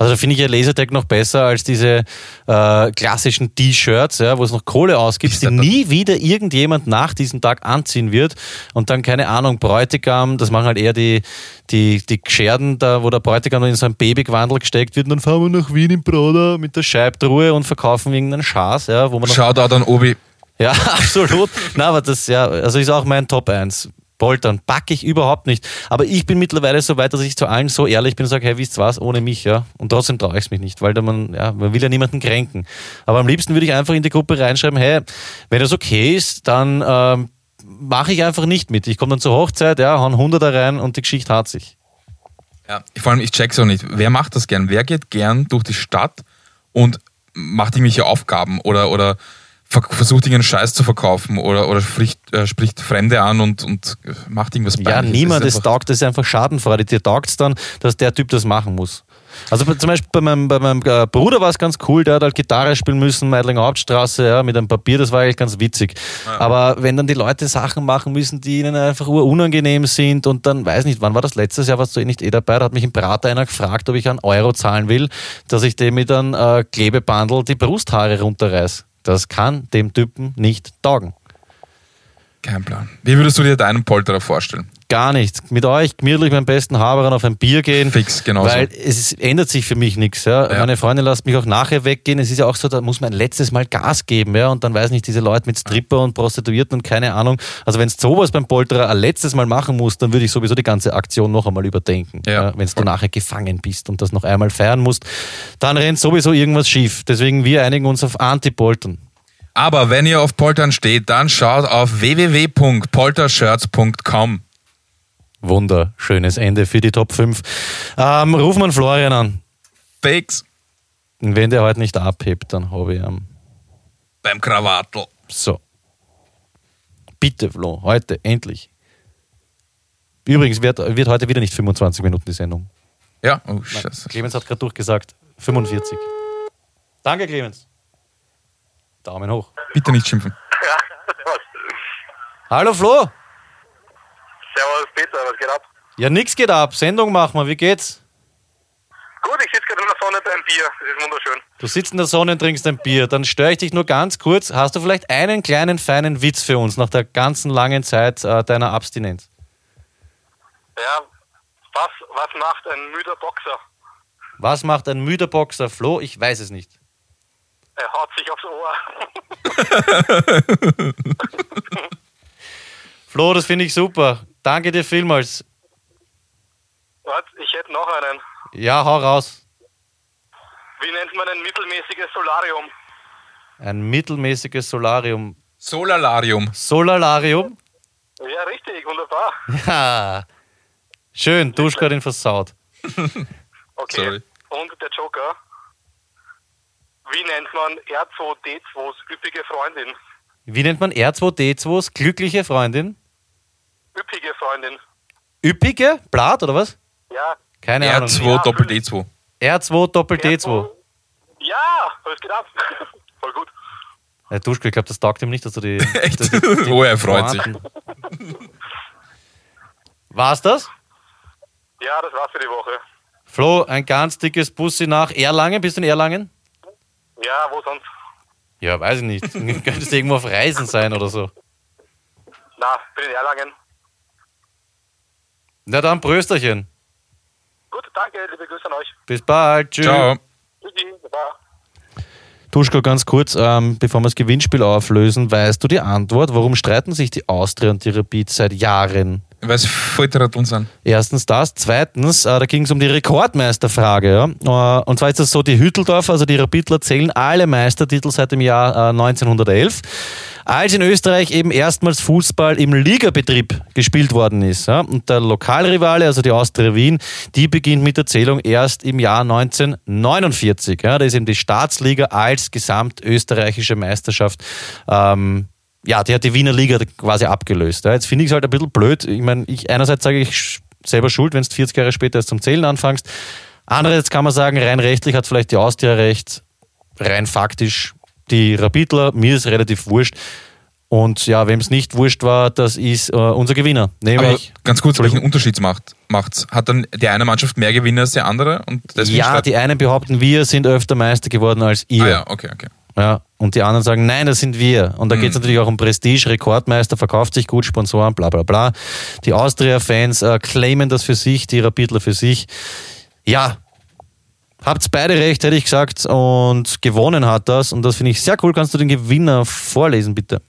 Also da finde ich ja Lasertag noch besser als diese äh, klassischen T-Shirts, ja, wo es noch Kohle ausgibt, die nie wieder irgendjemand nach diesem Tag anziehen wird. Und dann, keine Ahnung, Bräutigam, das machen halt eher die, die, die Gescherden, da, wo der Bräutigam in so ein Babygewandel gesteckt wird und dann fahren wir nach Wien im Broder mit der Scheibtruhe und verkaufen irgendeinen Schaß, ja, wo man Shoutout an Obi. Ja, absolut. Na, aber das ja, also ist auch mein Top 1. Poltern packe ich überhaupt nicht. Aber ich bin mittlerweile so weit, dass ich zu allen so ehrlich bin und sage, hey, wisst was, ohne mich, ja. Und trotzdem traue ich es mich nicht, weil da man, ja, man will ja niemanden kränken. Aber am liebsten würde ich einfach in die Gruppe reinschreiben, hey, wenn das okay ist, dann ähm, mache ich einfach nicht mit. Ich komme dann zur Hochzeit, ja, hau einen Hunderter rein und die Geschichte hat sich. Ja, vor allem, ich check's auch nicht. Wer macht das gern? Wer geht gern durch die Stadt und macht irgendwelche Aufgaben oder, oder versucht irgendeinen Scheiß zu verkaufen oder, oder spricht, äh, spricht Fremde an und, und macht irgendwas Ja, Peinliches? niemand, Das es ist einfach- taugt, das ist einfach Schadenfreude. Dir taugt es dann, dass der Typ das machen muss. Also bei- zum Beispiel bei meinem, bei meinem äh, Bruder war es ganz cool, der hat halt Gitarre spielen müssen, Meidlinger Hauptstraße, ja, mit einem Papier, das war eigentlich ganz witzig. Aber wenn dann die Leute Sachen machen müssen, die ihnen einfach unangenehm sind und dann, weiß nicht, wann war das letztes Jahr, warst du eh nicht eh dabei, da hat mich im Prater einer gefragt, ob ich einen Euro zahlen will, dass ich dem mit einem äh, Klebebandel die Brusthaare runterreiß. Das kann dem Typen nicht taugen. Kein Plan. Wie würdest du dir deinen Polterer vorstellen? Gar nichts. Mit euch gemütlich beim besten Haberer auf ein Bier gehen. Fix, genau Weil es ist, ändert sich für mich nichts. Ja. Ja. Meine Freundin lässt mich auch nachher weggehen. Es ist ja auch so, da muss man ein letztes Mal Gas geben. Ja. Und dann weiß nicht, diese Leute mit Stripper und Prostituierten und keine Ahnung. Also wenn du sowas beim Polterer ein letztes Mal machen musst, dann würde ich sowieso die ganze Aktion noch einmal überdenken. Ja. Wenn du nachher gefangen bist und das noch einmal feiern musst, dann rennt sowieso irgendwas schief. Deswegen wir einigen uns auf Anti-Poltern. Aber wenn ihr auf Poltern steht, dann schaut auf www.poltershirts.com. Wunderschönes Ende für die Top 5. Ähm, ruf mal Florian an. Und wenn der heute nicht abhebt, dann habe ich am. beim Krawattel. So. Bitte, Flo, heute, endlich. Übrigens wird, wird heute wieder nicht 25 Minuten die Sendung. Ja, oh Nein, Scheiße. Clemens hat gerade durchgesagt, 45. Danke, Clemens. Daumen hoch. Bitte nicht schimpfen. Ja. Hallo, Flo. Servus, Peter, was geht ab? Ja, nix geht ab. Sendung machen wir. Wie geht's? Gut, ich sitze gerade in der Sonne beim Bier. Das ist wunderschön. Du sitzt in der Sonne und trinkst ein Bier. Dann störe ich dich nur ganz kurz. Hast du vielleicht einen kleinen, feinen Witz für uns nach der ganzen langen Zeit äh, deiner Abstinenz? Ja, was, was macht ein müder Boxer? Was macht ein müder Boxer? Flo, ich weiß es nicht. Er haut sich aufs Ohr. Flo, das finde ich super. Danke dir vielmals. Warte, ich hätte noch einen. Ja, hau raus. Wie nennt man ein mittelmäßiges Solarium? Ein mittelmäßiges Solarium. Solalarium. Solalarium? Ja, richtig, wunderbar. Ja. Schön, Duschka ihn versaut. Okay. Sorry. Und der Joker. Wie nennt man R2D2s üppige Freundin? Wie nennt man R2D2s glückliche Freundin? Üppige Freundin. Üppige? Blatt oder was? Ja. Keine Ahnung. R2 Doppel D2. R2 Doppel D2. Ja, was geht ab? Voll gut. Ja, Duschka, ich glaube, das taugt ihm nicht, dass du die. Echt? dass die- Oh, er freut sich. War's das? Ja, das war's für die Woche. Flo, ein ganz dickes Bussi nach Erlangen. Bist du in Erlangen? Ja, wo sonst? Ja, weiß ich nicht. Könntest du irgendwo auf Reisen sein oder so. Na, bin in Erlangen. Na dann, Prösterchen. Gut, danke, liebe Grüße an euch. Bis bald. Tschüss. Ciao. Tschüssi, baba. Duschko, ganz kurz, ähm, bevor wir das Gewinnspiel auflösen, weißt du die Antwort? Warum streiten sich die Austria und die Rapid seit Jahren? Weil es Volltrotteln sind. Erstens das. Zweitens, äh, da ging es um die Rekordmeisterfrage. Ja? Äh, und zwar ist das so, die Hütteldorfer, also die Rapidler, zählen alle Meistertitel seit dem Jahr äh, 1911. Als in Österreich eben erstmals Fußball im Ligabetrieb gespielt worden ist. Ja? Und der Lokalrivale, also die Austria Wien, die beginnt mit der Zählung erst im Jahr 1949. Ja? Da ist eben die Staatsliga als gesamtösterreichische Meisterschaft ähm, ja, die hat die Wiener Liga quasi abgelöst. Ja. Jetzt finde ich es halt ein bisschen blöd. Ich meine, ich einerseits sage ich selber schuld, wenn du 40 Jahre später erst zum Zählen anfängst. Andererseits kann man sagen, rein rechtlich hat vielleicht die Austria recht, rein faktisch die Rapidler. Mir ist relativ wurscht. Und ja, wem es nicht wurscht war, das ist äh, unser Gewinner. Aber Nämlich, ganz kurz, welchen Unterschied macht macht's? Hat dann die eine Mannschaft mehr Gewinne als die andere? Und ja, die einen behaupten, wir sind öfter Meister geworden als ihr. Ah ja, okay, okay. Ja, und die anderen sagen, nein, das sind wir. Und da geht es natürlich auch um Prestige, Rekordmeister, verkauft sich gut, Sponsoren, bla bla bla. Die Austria-Fans äh, claimen das für sich, die Rapidler für sich. Ja, habt beide recht, hätte ich gesagt. Und gewonnen hat das. Und das finde ich sehr cool. Kannst du den Gewinner vorlesen, bitte?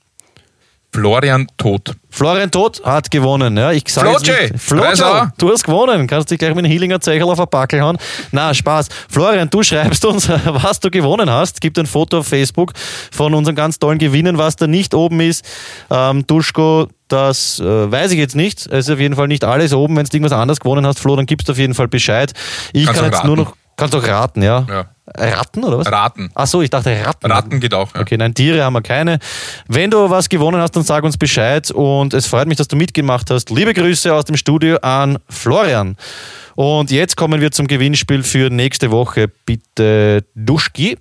Florian tot. Florian Todt hat gewonnen. Ja, ich Flotsche, Reiser. du hast gewonnen. Kannst dich gleich mit einem Hillinger Zeichel auf ein Backel hauen. Na, Spaß. Florian, du schreibst uns, was du gewonnen hast. Gibt ein Foto auf Facebook von unseren ganz tollen Gewinnen, was da nicht oben ist. Ähm, Duschko, das äh, weiß ich jetzt nicht. Es ist auf jeden Fall nicht alles oben. Wenn du irgendwas anderes gewonnen hast, Flo, dann gibst du auf jeden Fall Bescheid. Ich Kannst kann jetzt nur raten. noch, kannst auch raten, ja. Ja. Raten oder was? Raten. Ach so, ich dachte Ratten. Raten geht auch. Ja. Okay, nein, Tiere haben wir keine. Wenn du was gewonnen hast, dann sag uns Bescheid und es freut mich, dass du mitgemacht hast. Liebe Grüße aus dem Studio an Florian. Und jetzt kommen wir zum Gewinnspiel für nächste Woche. Bitte Duschki.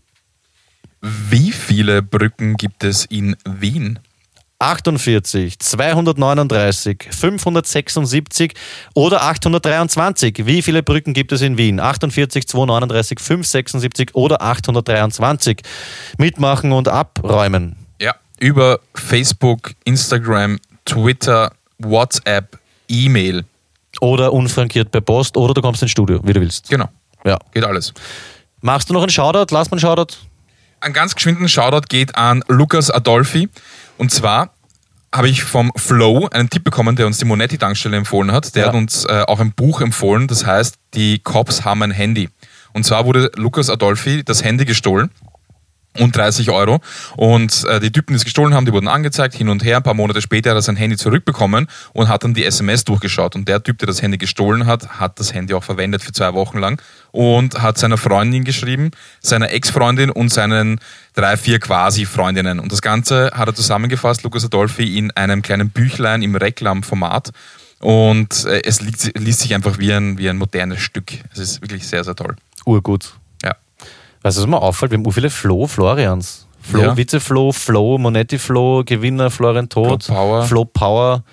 Wie viele Brücken gibt es in Wien? 48, 239, 576 oder 823. Wie viele Brücken gibt es in Wien? 48, 239, 576 oder 823. Mitmachen und abräumen. Ja. Über Facebook, Instagram, Twitter, WhatsApp, E-Mail. Oder unfrankiert per Post oder du kommst ins Studio, wie du willst. Genau. Ja. Geht alles. Machst du noch einen Shoutout? Lass mal einen Shoutout. Ein ganz geschwinden Shoutout geht an Lukas Adolfi. Und zwar habe ich vom Flow einen Tipp bekommen, der uns die Monetti-Tankstelle empfohlen hat. Der Ja. hat uns äh, auch ein Buch empfohlen, das heißt Die Cops haben ein Handy. Und zwar wurde Lukas Adolfi das Handy gestohlen und 30 Euro. Und äh, die Typen, die es gestohlen haben, die wurden angezeigt, hin und her. Ein paar Monate später hat er sein Handy zurückbekommen und hat dann die SMS durchgeschaut. Und der Typ, der das Handy gestohlen hat, hat das Handy auch verwendet für zwei Wochen lang und hat seiner Freundin geschrieben, seiner Ex-Freundin und seinen drei, vier quasi Freundinnen. Und das Ganze hat er zusammengefasst, Lukas Adolfi, in einem kleinen Büchlein im Reklam-Format. Und äh, es liest, liest sich einfach wie ein, wie ein modernes Stück. Es ist wirklich sehr, sehr toll. Urgut. Weißt du, was mir auffällt? Wir haben viele Flo, Florians. Flo, Ja. Witze-Flo, Flo, Monetti-Flo, Gewinner, Florian Tod, Flo Power. Flo Power,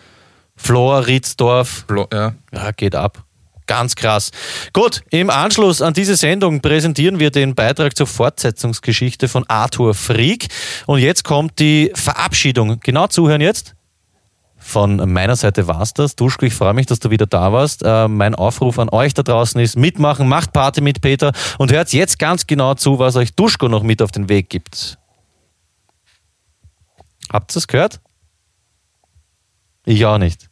Flor, Riedsdorf. Blo- ja. Ja, geht ab. Ganz krass. Gut, im Anschluss an diese Sendung präsentieren wir den Beitrag zur Fortsetzungsgeschichte von Arthur Frieck. Und jetzt kommt die Verabschiedung. Genau zuhören jetzt. Von meiner Seite war's das. Duschko, ich freue mich, dass du wieder da warst. Äh, mein Aufruf an euch da draußen ist, mitmachen, macht Party mit Peter und hört jetzt ganz genau zu, was euch Duschko noch mit auf den Weg gibt. Habt ihr es gehört? Ich auch nicht.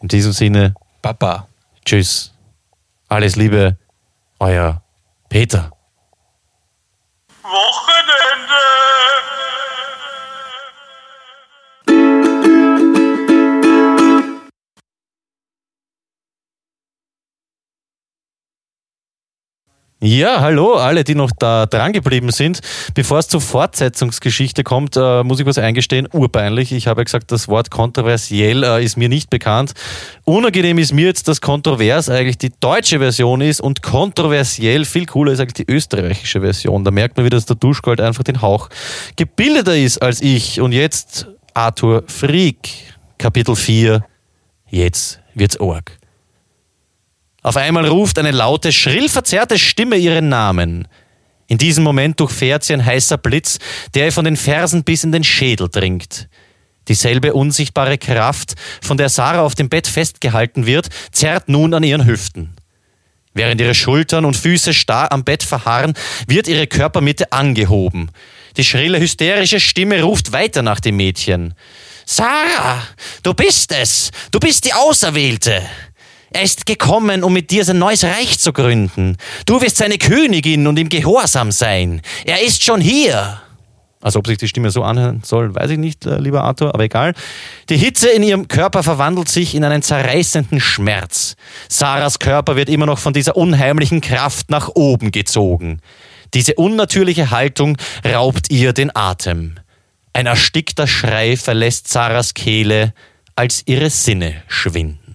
In diesem Sinne, Papa. Tschüss. Alles Liebe, euer Peter. Wochenende. Ja, hallo, alle, die noch da dran geblieben sind. Bevor es zur Fortsetzungsgeschichte kommt, äh, muss ich was eingestehen, urpeinlich. Ich habe ja gesagt, das Wort kontroversiell äh, ist mir nicht bekannt. Unangenehm ist mir jetzt, dass kontrovers eigentlich die deutsche Version ist und kontroversiell viel cooler ist eigentlich die österreichische Version. Da merkt man wieder, dass der Duschgold einfach den Hauch gebildeter ist als ich. Und jetzt Arthur Frieck, Kapitel 4. Jetzt wird's org. Auf einmal ruft eine laute, schrill verzerrte Stimme ihren Namen. In diesem Moment durchfährt sie ein heißer Blitz, der ihr von den Fersen bis in den Schädel dringt. Dieselbe unsichtbare Kraft, von der Sarah auf dem Bett festgehalten wird, zerrt nun an ihren Hüften. Während ihre Schultern und Füße starr am Bett verharren, wird ihre Körpermitte angehoben. Die schrille, hysterische Stimme ruft weiter nach dem Mädchen. Sarah, du bist es. Du bist die Auserwählte. Er ist gekommen, um mit dir sein neues Reich zu gründen. Du wirst seine Königin und ihm gehorsam sein. Er ist schon hier. Also ob sich die Stimme so anhören soll, weiß ich nicht, äh, lieber Arthur, aber egal. Die Hitze in ihrem Körper verwandelt sich in einen zerreißenden Schmerz. Sarahs Körper wird immer noch von dieser unheimlichen Kraft nach oben gezogen. Diese unnatürliche Haltung raubt ihr den Atem. Ein erstickter Schrei verlässt Sarahs Kehle, als ihre Sinne schwinden.